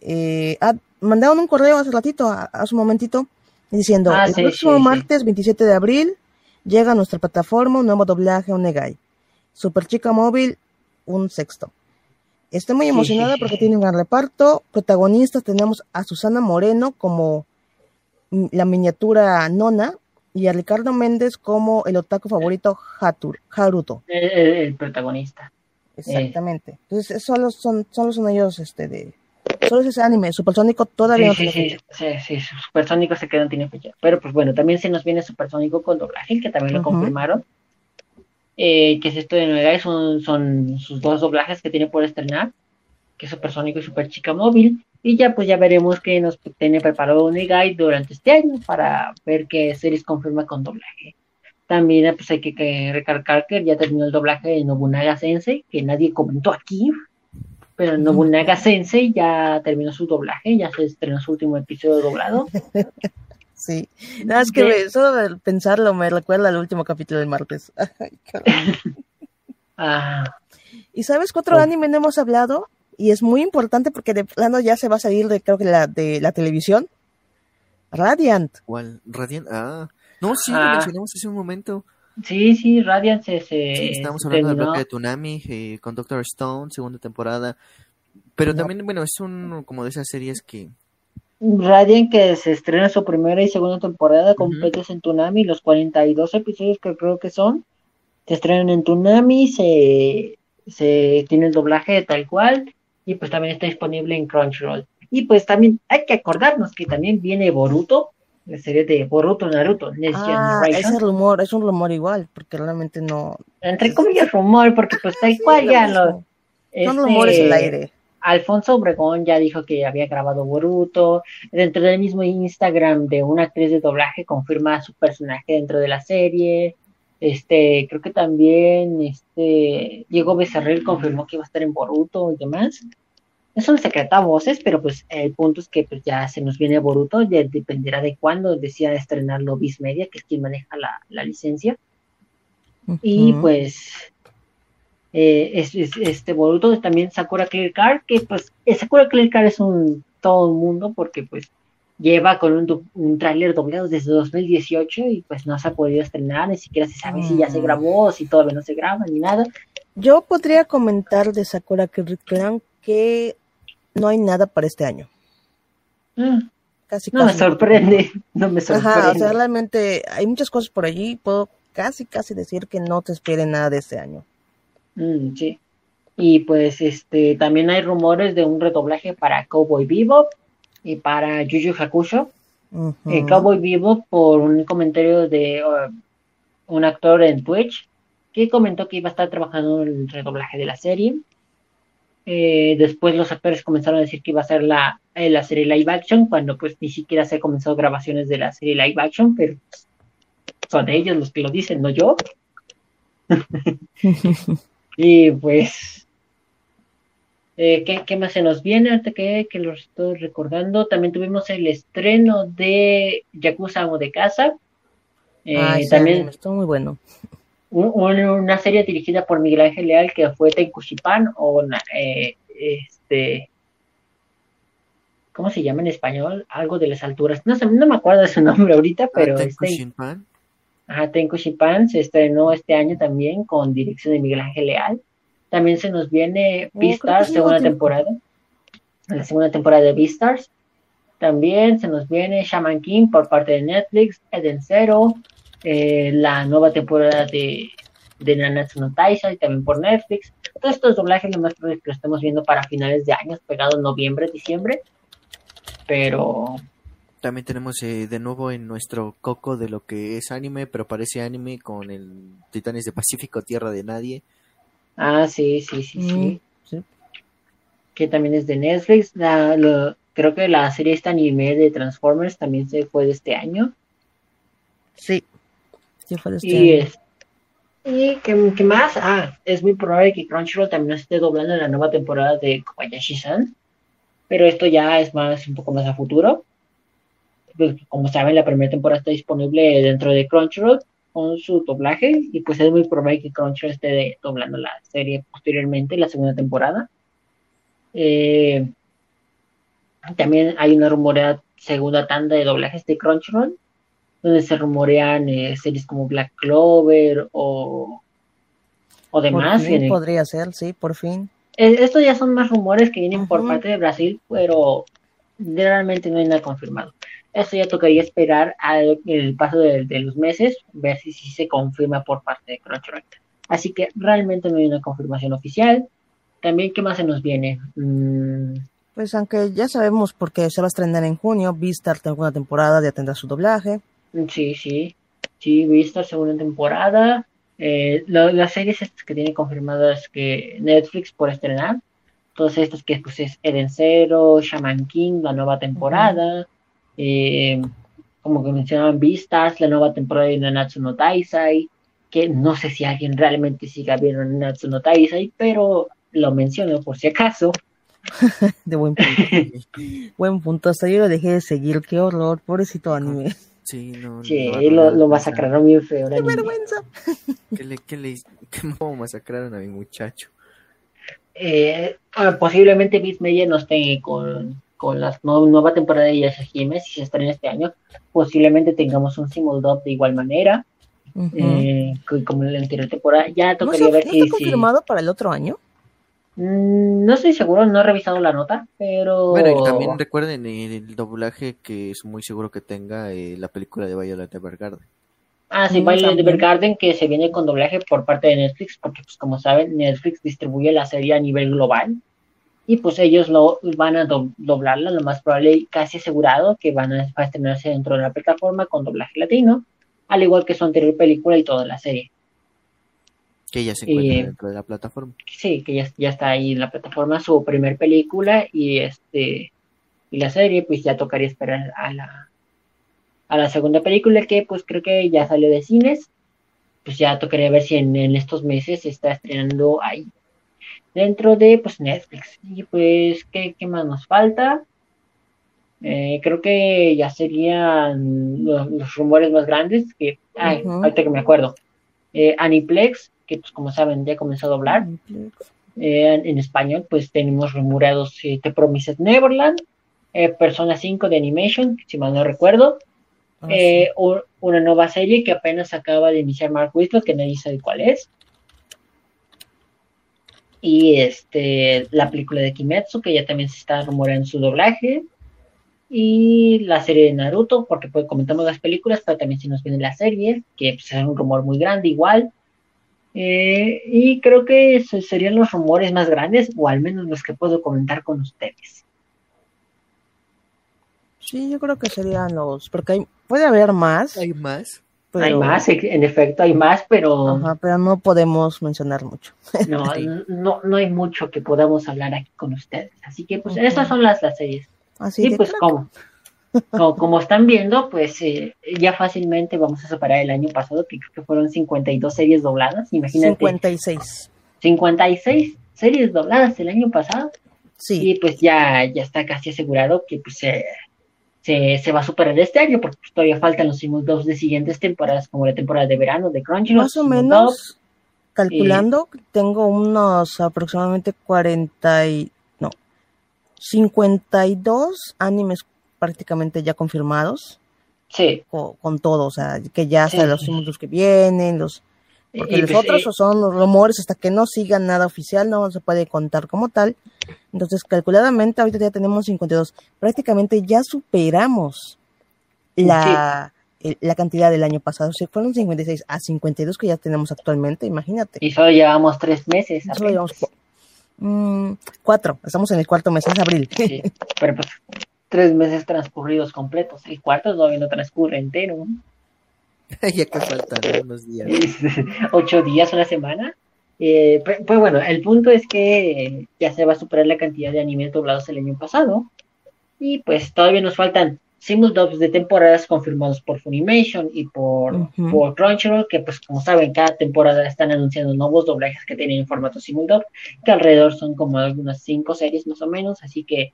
Eh, ah, mandaron un correo hace ratito, hace un momentito, diciendo, ah, el próximo martes 27 de abril llega a nuestra plataforma un nuevo doblaje Onegai. Super Chica Móvil, un sexto. Estoy muy emocionada porque tiene un gran reparto. Protagonistas tenemos a Susana Moreno como la miniatura Nona y a Ricardo Méndez como el otaku favorito Hatur, Haruto. El, protagonista. Exactamente. Entonces, solo son, solo son ellos este de. Solo es ese anime, Supersónico todavía sí, no tiene sí, fecha. Sí, sí, Supersónico se queda, no tiene fecha. Pero pues bueno, también se nos viene Supersónico con doblaje, que también lo confirmaron eh, que es esto de Novedades, son, son sus dos doblajes que tiene por estrenar, que es Supersónico y Super Chica Móvil. Y ya pues ya veremos que nos tiene preparado Negai durante este año para ver qué series confirma con doblaje. También pues hay que, recalcar que ya terminó el doblaje de Nobunaga Sensei, que nadie comentó aquí, pero Nobunaga Sensei ya terminó su doblaje, ya se estrenó su último episodio doblado. Sí, nada, es que solo pensarlo me recuerda al último capítulo del martes. ah. ¿Y sabes qué otro oh. anime no hemos hablado? Y es muy importante porque de plano ya se va a salir de, creo que la, de la televisión. Radiant. ¿Cuál? Radiant, ah. No, sí, lo ah. mencionamos hace un momento. Sí, sí, Radiant se... se sí, estamos hablando del bloque de Tsunami eh, con Doctor Stone, segunda temporada. Pero también, bueno, es un como de esas series que Radiant que se estrena su primera y segunda temporada completos en Tunami, los 42 episodios que creo que son, se estrenan en Tunami, se, se tiene el doblaje tal cual y pues también está disponible en Crunchyroll. Y pues también hay que acordarnos que también viene Boruto, la serie de Boruto Naruto. ah, ese rumor, es un rumor igual, porque realmente no... Entre comillas rumor, porque pues tal cual ya lo... Son este, rumores al aire Alfonso Obregón ya dijo que había grabado Boruto. Dentro del mismo Instagram de una actriz de doblaje confirma su personaje dentro de la serie. Este, creo que también este Diego Becerril confirmó que iba a estar en Boruto y demás. Es un secreto a voces, pero pues el punto es que pues, ya se nos viene Boruto, ya dependerá de cuándo decida estrenarlo Viz Media, que es quien maneja la, licencia. Y pues eh, es, este Boruto, también Sakura Clear Card, que pues eh, Sakura Clear Card es un todo un mundo porque pues lleva con un, un tráiler doblado desde 2018 y pues no se ha podido estrenar, ni siquiera se sabe si ya se mm. grabó, o si todavía no se graba, ni nada. Yo podría comentar de Sakura Card que no hay nada para este año. Mm. Casi, no me sorprende, no me sorprende. Ajá, o sea, realmente hay muchas cosas por allí, puedo casi, casi decir que no te esperen nada de este año. Mm, sí. Y pues este también hay rumores de un redoblaje para Cowboy Bebop y para Yu Yu Hakusho. Eh, Cowboy Bebop por un comentario de uh, un actor en Twitch que comentó que iba a estar trabajando en el redoblaje de la serie. Eh, después los actores comenzaron a decir que iba a ser la, eh, la serie live action, cuando pues ni siquiera se comenzó grabaciones de la serie live action, pero son ellos los que lo dicen, no yo. y pues eh, ¿qué, más se nos viene? Que, que lo estoy recordando. También tuvimos el estreno de Yakuza Amo de Casa. Eh, también estuvo muy bueno. una serie dirigida por Miguel Ángel Leal que fue Tenkushipan o eh, este ¿cómo se llama en español? Algo de las alturas. No sé, no me acuerdo de su nombre ahorita, ah, pero este, Ajá, Tenkushipan se estrenó este año también con dirección de Miguel Ángel Leal. También se nos viene oh, Beastars, segunda temporada. La segunda temporada de Beastars. También se nos viene Shaman King por parte de Netflix, Eden Zero, eh, la nueva temporada de, de Nanatsu no Taisai, también por Netflix. Todos estos doblajes lo más probable que lo estamos viendo para finales de año, pegado en noviembre, diciembre. Pero también tenemos eh, de nuevo en nuestro coco de lo que es anime, pero parece anime con el Titanes de Pacífico, Tierra de Nadie. Ah, sí, sí, sí, sí. Mm, que también es de Netflix. La, creo que la serie esta anime de Transformers también se fue de este año. Sí, sí fue de este y año. ¿Y qué, más? Ah, es muy probable que Crunchyroll también esté doblando la nueva temporada de Kobayashi-san. Pero esto ya es más un poco más a futuro. Pues, como saben, la primera temporada está disponible dentro de Crunchyroll con su doblaje y pues es muy probable que Crunchyroll esté doblando la serie posteriormente, la segunda temporada. Eh, también hay una rumoreada segunda tanda de doblajes de Crunchyroll, donde se rumorean eh, series como Black Clover o, o demás. podría ser, sí, por fin. Eh, estos ya son más rumores que vienen por parte de Brasil, pero realmente no hay nada confirmado. Eso ya tocaría esperar al el paso de, los meses, ver si, si se confirma por parte de Crunchyroll. Así que realmente no hay una confirmación oficial. También, ¿qué más se nos viene? Mm. Pues aunque ya sabemos porque se va a estrenar en junio, Vistar segunda temporada ya tendrá su doblaje. Sí, sí. Sí, Vistar segunda temporada. Eh, las series que tiene confirmadas que Netflix por estrenar, todas estas que pues, es Eden Zero, Shaman King, la nueva temporada, eh, como que mencionaban Vistas, la nueva temporada de Nanatsu no Taisai, que no sé si alguien realmente siga viendo Nanatsu no Taisai, pero lo menciono por si acaso. de buen punto. buen punto, hasta yo lo dejé de seguir, qué horror, pobrecito anime. Sí, no, sí, lo, lo, masacraron bien feo. ¡Qué vergüenza! ¿Qué le, qué le, qué masacraron a mi muchacho? Eh, posiblemente Miss Media no esté con, con la nueva temporada de Yashahime, si se estrena este año, posiblemente tengamos un dub de igual manera, eh, como en la anterior temporada. Ya tocaría ver si... ¿Está confirmado para el otro año? Mm, no estoy seguro, no he revisado la nota, pero... Bueno, y también recuerden el doblaje que es muy seguro que tenga eh, la película de Violet Evergarden. Ah, sí, mm, Violet Evergarden que se viene con doblaje por parte de Netflix, porque pues como saben, Netflix distribuye la serie a nivel global y pues ellos lo van a doblarla, lo más probable casi asegurado que van a, estrenarse dentro de la plataforma con doblaje latino, al igual que su anterior película y toda la serie. Que ya se encuentra dentro de la plataforma. Sí, que ya, ya está ahí en la plataforma su primer película y este y la serie, pues ya tocaría esperar a la a la segunda película que pues creo que ya salió de cines. Pues ya tocaría ver si en, en estos meses se está estrenando ahí dentro de pues Netflix. Y pues, ¿qué, más nos falta? Eh, creo que ya serían los, rumores más grandes que, ay, ahorita que me acuerdo. Eh, Aniplex, que pues como saben ya comenzó a doblar. Eh, en, español pues tenemos rumoreados Te Promises Neverland, Persona 5 de Animation, si mal no recuerdo. Ah, una nueva serie que apenas acaba de iniciar Mark Whistler, que nadie sabe cuál es y este la película de Kimetsu que ya también se está rumoreando su doblaje y la serie de Naruto porque pues comentamos las películas pero también se nos viene la serie que pues, es un rumor muy grande igual Eh, y creo que esos serían los rumores más grandes, o al menos los que puedo comentar con ustedes. Sí, yo creo que serían los, porque hay, puede haber más. Hay más. Hay más, en efecto hay más, pero... pero no podemos mencionar mucho. No, no, no hay mucho que podamos hablar aquí con ustedes. Así que pues esas son las, las series. Así y pues como, como, están viendo, pues eh, ya fácilmente vamos a separar el año pasado, que creo que fueron 52 series dobladas, imagínate. 56. 56 series dobladas el año pasado. Sí. Y pues ya, ya está casi asegurado que pues se, va a superar este año, porque pues, todavía faltan los dos de siguientes temporadas, como la temporada de verano de Crunchyroll. Más o menos, calculando, tengo unos aproximadamente 40 y, no, 52 animes prácticamente ya confirmados. Sí. Con, todo, o sea, que ya hasta los los que vienen, los porque los pues, otros son los rumores hasta que no sigan nada oficial, no se puede contar como tal. Entonces, calculadamente, ahorita ya tenemos 52. Prácticamente ya superamos la, la cantidad del año pasado. Si fueron 56 a 52 que ya tenemos actualmente, imagínate. Y solo llevamos tres meses. Solo llevamos mm, cuatro. Estamos en el cuarto mes, es abril. Sí, pero pues tres meses transcurridos completos. El cuarto todavía no transcurre entero. ya que faltan unos días. Ocho días, una semana. Eh, pues, pues, bueno, el punto es que ya se va a superar la cantidad de animes doblados el año pasado. Y pues todavía nos faltan simuldubs de temporadas confirmados por Funimation y por, por Crunchyroll, que pues como saben, cada temporada están anunciando nuevos doblajes que tienen en formato simuldub, que alrededor son como algunas cinco series más o menos, así que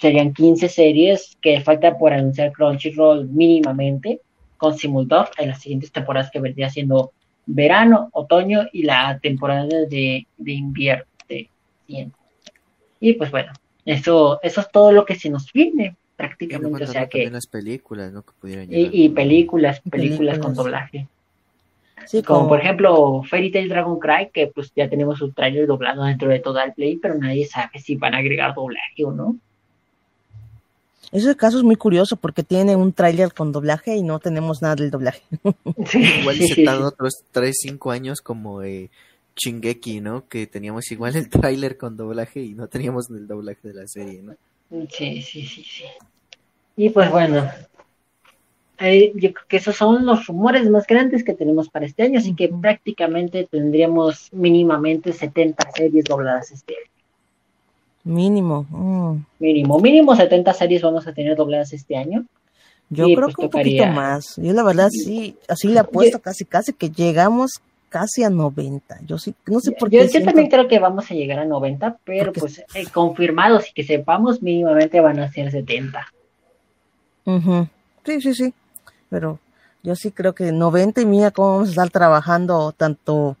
serían 15 series que falta por anunciar Crunchyroll mínimamente con Simuldub en las siguientes temporadas que vendría siendo verano, otoño y la temporada de, de invierno. y pues bueno, eso, eso es todo lo que se nos viene prácticamente. o sea que las películas, ¿no? y, películas, películas, con doblaje. Sí, como, por ejemplo Fairy Tail Dragon Cry, que pues ya tenemos un trailer doblado dentro de todo el play, pero nadie sabe si van a agregar doblaje o no. Ese caso es muy curioso porque tiene un tráiler con doblaje y no tenemos nada del doblaje. igual se tarda otros 3, 5 años como eh, Chingeki, ¿no? Que teníamos igual el tráiler con doblaje y no teníamos el doblaje de la serie, ¿no? Sí, sí, sí, sí. Y pues bueno, eh, yo creo que esos son los rumores más grandes que tenemos para este año, así que prácticamente tendríamos mínimamente 70 series dobladas este año. Mínimo. Mm. Mínimo, mínimo 70 series vamos a tener dobladas este año. Yo creo pues que un poquito más. Yo la verdad sí, así le apuesto casi, casi que llegamos casi a 90. Yo sí, no sé por qué. Yo, también creo que vamos a llegar a 90, pero pues eh, confirmados y que sepamos mínimamente van a ser 70. Sí, sí, sí. Pero yo sí creo que 90 y mía cómo vamos a estar trabajando tanto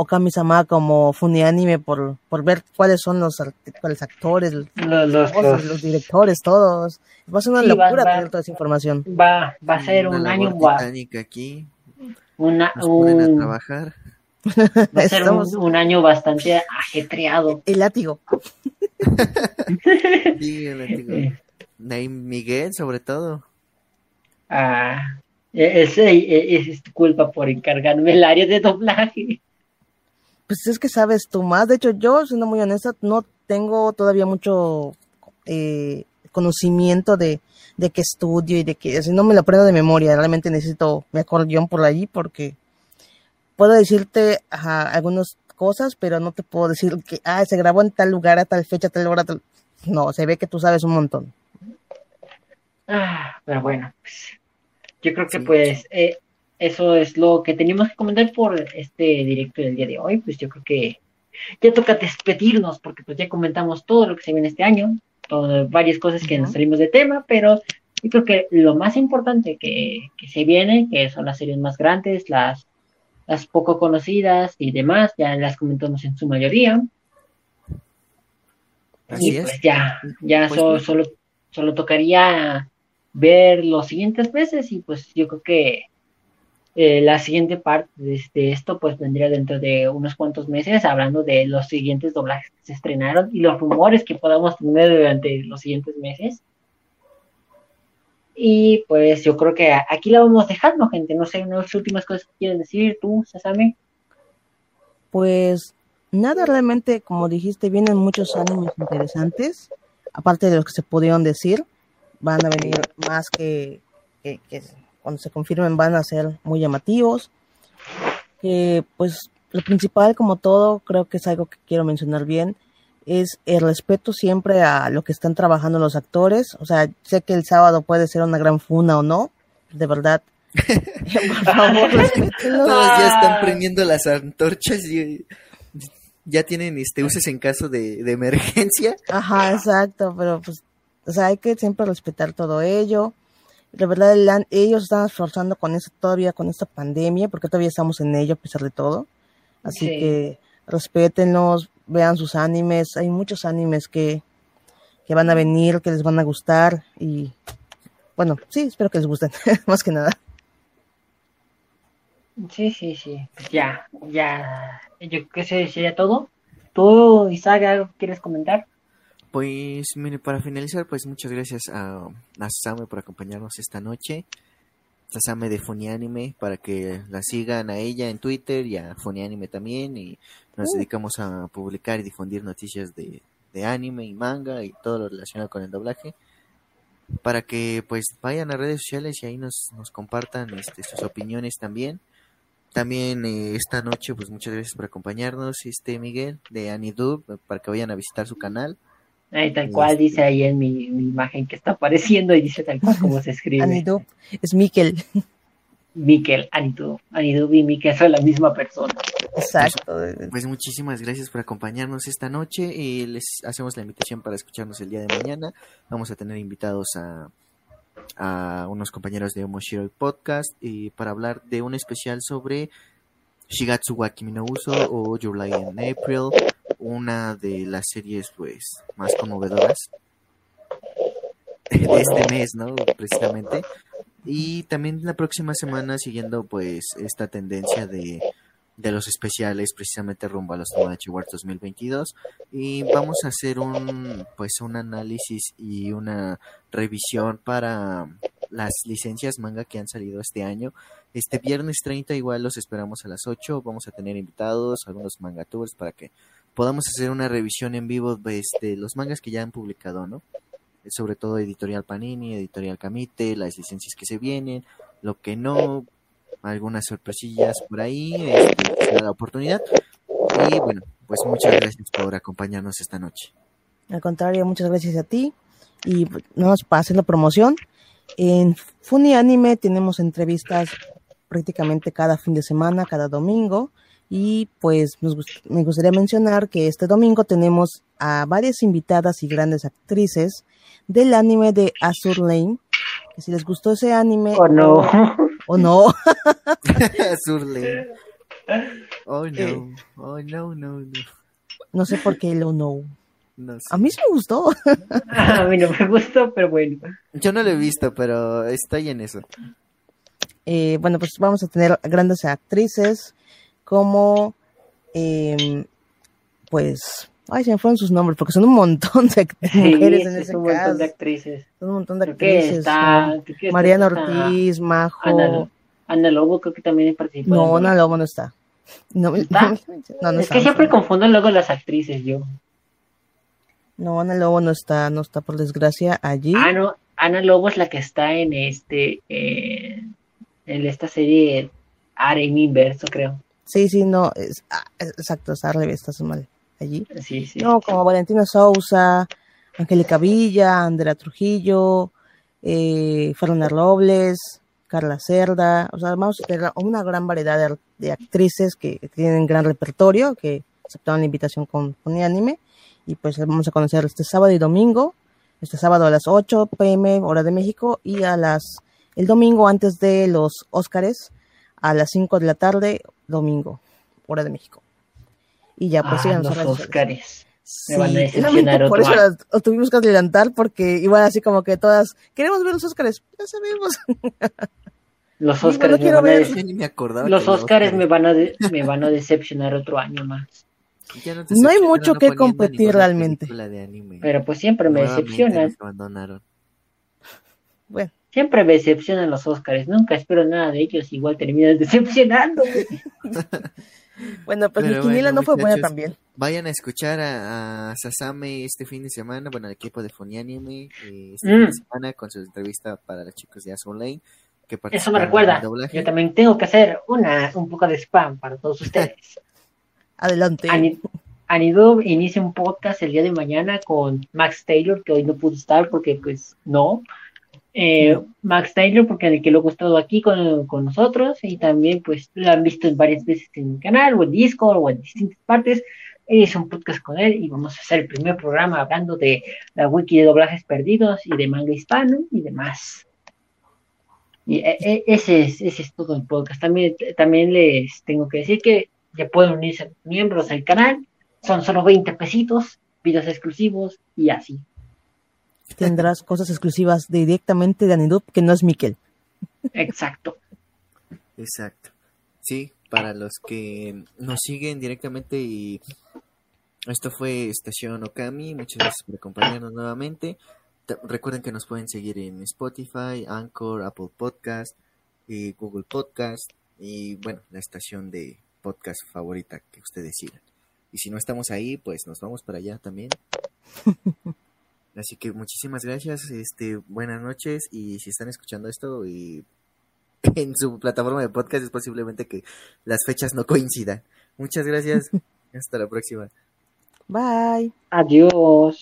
Okami-sama como Funianime por, por ver cuáles son los, cuáles actores, los, directores, todos. Va a ser una locura tener toda esa información. Va, va a ser un año aquí. Una, un, a trabajar. Va a ser un, año bastante ajetreado. El látigo. sí, el látigo. Naim Miguel, sobre todo. Ah, es, es, es, culpa por encargarme el área de doblaje pues es que sabes tú más. De hecho, yo, siendo muy honesta, no tengo todavía mucho eh, conocimiento de, de qué estudio y de qué, si no me lo aprendo de memoria, realmente necesito mi acordeón por ahí porque puedo decirte algunas cosas, pero no te puedo decir que, ah, se grabó en tal lugar, a tal fecha, a tal hora, tal... No, se ve que tú sabes un montón. Ah, pero bueno, pues, yo creo que pues eh, eso es lo que teníamos que comentar por este directo del día de hoy. Pues yo creo que ya toca despedirnos porque pues ya comentamos todo lo que se viene este año, varias cosas que nos salimos de tema, pero yo creo que lo más importante que, se viene, que son las series más grandes, las, las poco conocidas y demás, ya las comentamos en su mayoría. y pues ya, ya pues solo, solo tocaría ver los siguientes meses y pues yo creo que eh, la siguiente parte de, esto pues vendría dentro de unos cuantos meses hablando de los siguientes doblajes que se estrenaron y los rumores que podamos tener durante los siguientes meses. Y pues yo creo que aquí la vamos dejando, gente. No sé, unas últimas cosas que quieren decir tú, Sasame. Pues nada realmente, como dijiste, vienen muchos animes interesantes, aparte de los que se pudieron decir, van a venir más que, que, cuando se confirmen van a ser muy llamativos. Que pues lo principal, como todo, creo que es algo que quiero mencionar bien, es el respeto siempre a lo que están trabajando los actores. O sea, sé que el sábado puede ser una gran funa o no, de verdad. Por favor, Todos ya están prendiendo las antorchas y ya tienen este uses en caso de, de emergencia. Ajá, exacto, pero pues, o sea, hay que siempre respetar todo ello. De verdad, ellos están esforzando con eso todavía, con esta pandemia, porque todavía estamos en ello a pesar de todo. Así que respétenlos, vean sus animes. Hay muchos animes que, que van a venir, que les van a gustar. Y bueno, sí, espero que les gusten, más que nada. Sí, sí, sí. Ya, ya. Yo qué sé, sería todo. ¿Tú, Isaac, algo quieres comentar? Pues, mire, para finalizar, pues muchas gracias a, a por acompañarnos esta noche. Sasame de Funianime para que la sigan a ella en Twitter y a Funianime también y nos uh. dedicamos a publicar y difundir noticias de, de, anime y manga y todo lo relacionado con el doblaje para que pues vayan a redes sociales y ahí nos, nos compartan este, sus opiniones también también eh, esta noche pues muchas gracias por acompañarnos este Miguel de Anidub para que vayan a visitar su canal Ahí tal cual este, dice ahí en mi, imagen que está apareciendo y dice tal cual como se escribe. Anidu, es Miquel. Miquel, Anidu, Anidu y Miquel son la misma persona. Exacto. Pues, muchísimas gracias por acompañarnos esta noche y les hacemos la invitación para escucharnos el día de mañana. Vamos a tener invitados a, a unos compañeros de Omoshiroi Podcast y para hablar de un especial sobre Shigatsu wa Kimi no Uso o July in April una de las series pues más conmovedoras de este mes, ¿no? Precisamente. Y también la próxima semana siguiendo pues esta tendencia de, de los especiales precisamente rumbo a los Tomodachi Wars 2022 y vamos a hacer un pues un análisis y una revisión para las licencias manga que han salido este año. Este viernes 30 igual los esperamos a las 8, vamos a tener invitados, algunos mangatubers para que podamos hacer una revisión en vivo de este, los mangas que ya han publicado, ¿no? Sobre todo Editorial Panini, Editorial Camite, las licencias que se vienen, lo que no, algunas sorpresillas por ahí, este, la oportunidad. Y bueno, pues muchas gracias por acompañarnos esta noche. Al contrario, muchas gracias a ti. Y no para hacer la promoción, en Funny Anime tenemos entrevistas prácticamente cada fin de semana, cada domingo. Y pues me gustaría mencionar que este domingo tenemos a varias invitadas y grandes actrices del anime de Azur Lane. Que si les gustó ese anime. Oh, no. O, no. Azur Lane. Oh no. Eh. oh no, no, no. No sé por qué lo no. No A mí sí me gustó. a mí no me gustó, pero bueno. Yo no lo he visto, pero estoy en eso. Eh, bueno, pues vamos a tener grandes actrices como, eh, pues, ay, se me fueron sus nombres, porque son un montón de mujeres en ese un montón de actrices. Son un montón de actrices. Está, Mariana Ortiz, Majo. Ana, Lobo creo que también participado. No, Ana Lobo no está. No, ¿Está? No, no, es que siempre confundo luego las actrices yo. No, Ana Lobo no está, no está por desgracia allí. Ah, no, Ana Lobo es la que está en este, eh, en esta serie Arem Inverso, creo. Sí, sí, no, es, ah, exacto, está al revés, estás mal allí. Sí, sí. No, como Valentina Sousa, Angélica Villa, Andrea Trujillo, eh, Fernanda Robles, Carla Cerda, o sea, vamos a tener una gran variedad de, actrices que, tienen gran repertorio, que aceptaron la invitación con, con anime, y pues vamos a conocer este sábado y domingo, este sábado a las 8 pm, hora de México, y a las, el domingo antes de los Óscares, a las 5 de la tarde, domingo, hora de México. Y ya, pues ah, los Óscares. Sí, por eso lo tuvimos que adelantar porque igual así como que todas queremos ver los Óscares, ya sabemos. Los Óscares me, van a los Óscares me van a me van a decepcionar otro año más. No, hay mucho que competir realmente. Pero pues siempre me decepcionan. Bueno. Siempre me decepcionan los Óscares, nunca espero nada de ellos, igual terminan decepcionando. Bueno, pues mi quiniela no fue buena también. Vayan a escuchar a, Sasame este fin de semana, bueno, al equipo de Fonianime eh, este fin de mm. semana con su entrevista para los chicos de Azul Lane. Que Eso me recuerda, yo también tengo que hacer una un poco de spam para todos ustedes. Adelante. Anidub inicia un podcast el día de mañana con Max Taylor, que hoy no pudo estar porque pues no. Eh, Max Taylor, porque el que lo ha estado aquí con, nosotros y también pues lo han visto varias veces en mi canal o en Discord o en distintas partes. Hice un podcast con él y vamos a hacer el primer programa hablando de la wiki de doblajes perdidos y de manga hispano y demás. Y e, e, ese es, ese es todo el podcast. También, también les tengo que decir que ya pueden unirse miembros al canal. Son solo 20 pesitos, videos exclusivos y así tendrás cosas exclusivas directamente de Anidup que no es Miquel. Exacto. Exacto. Sí, para los que nos siguen directamente y esto fue Estación Okami, muchas gracias por acompañarnos nuevamente. Recuerden que nos pueden seguir en Spotify, Anchor, Apple Podcast, y Google Podcast y bueno, la estación de podcast favorita que ustedes sigan. Y si no estamos ahí, pues nos vamos para allá también. Así que muchísimas gracias, este, buenas noches y si están escuchando esto y en su plataforma de podcast es posiblemente que las fechas no coincidan. Muchas gracias, hasta la próxima. Bye. Adiós.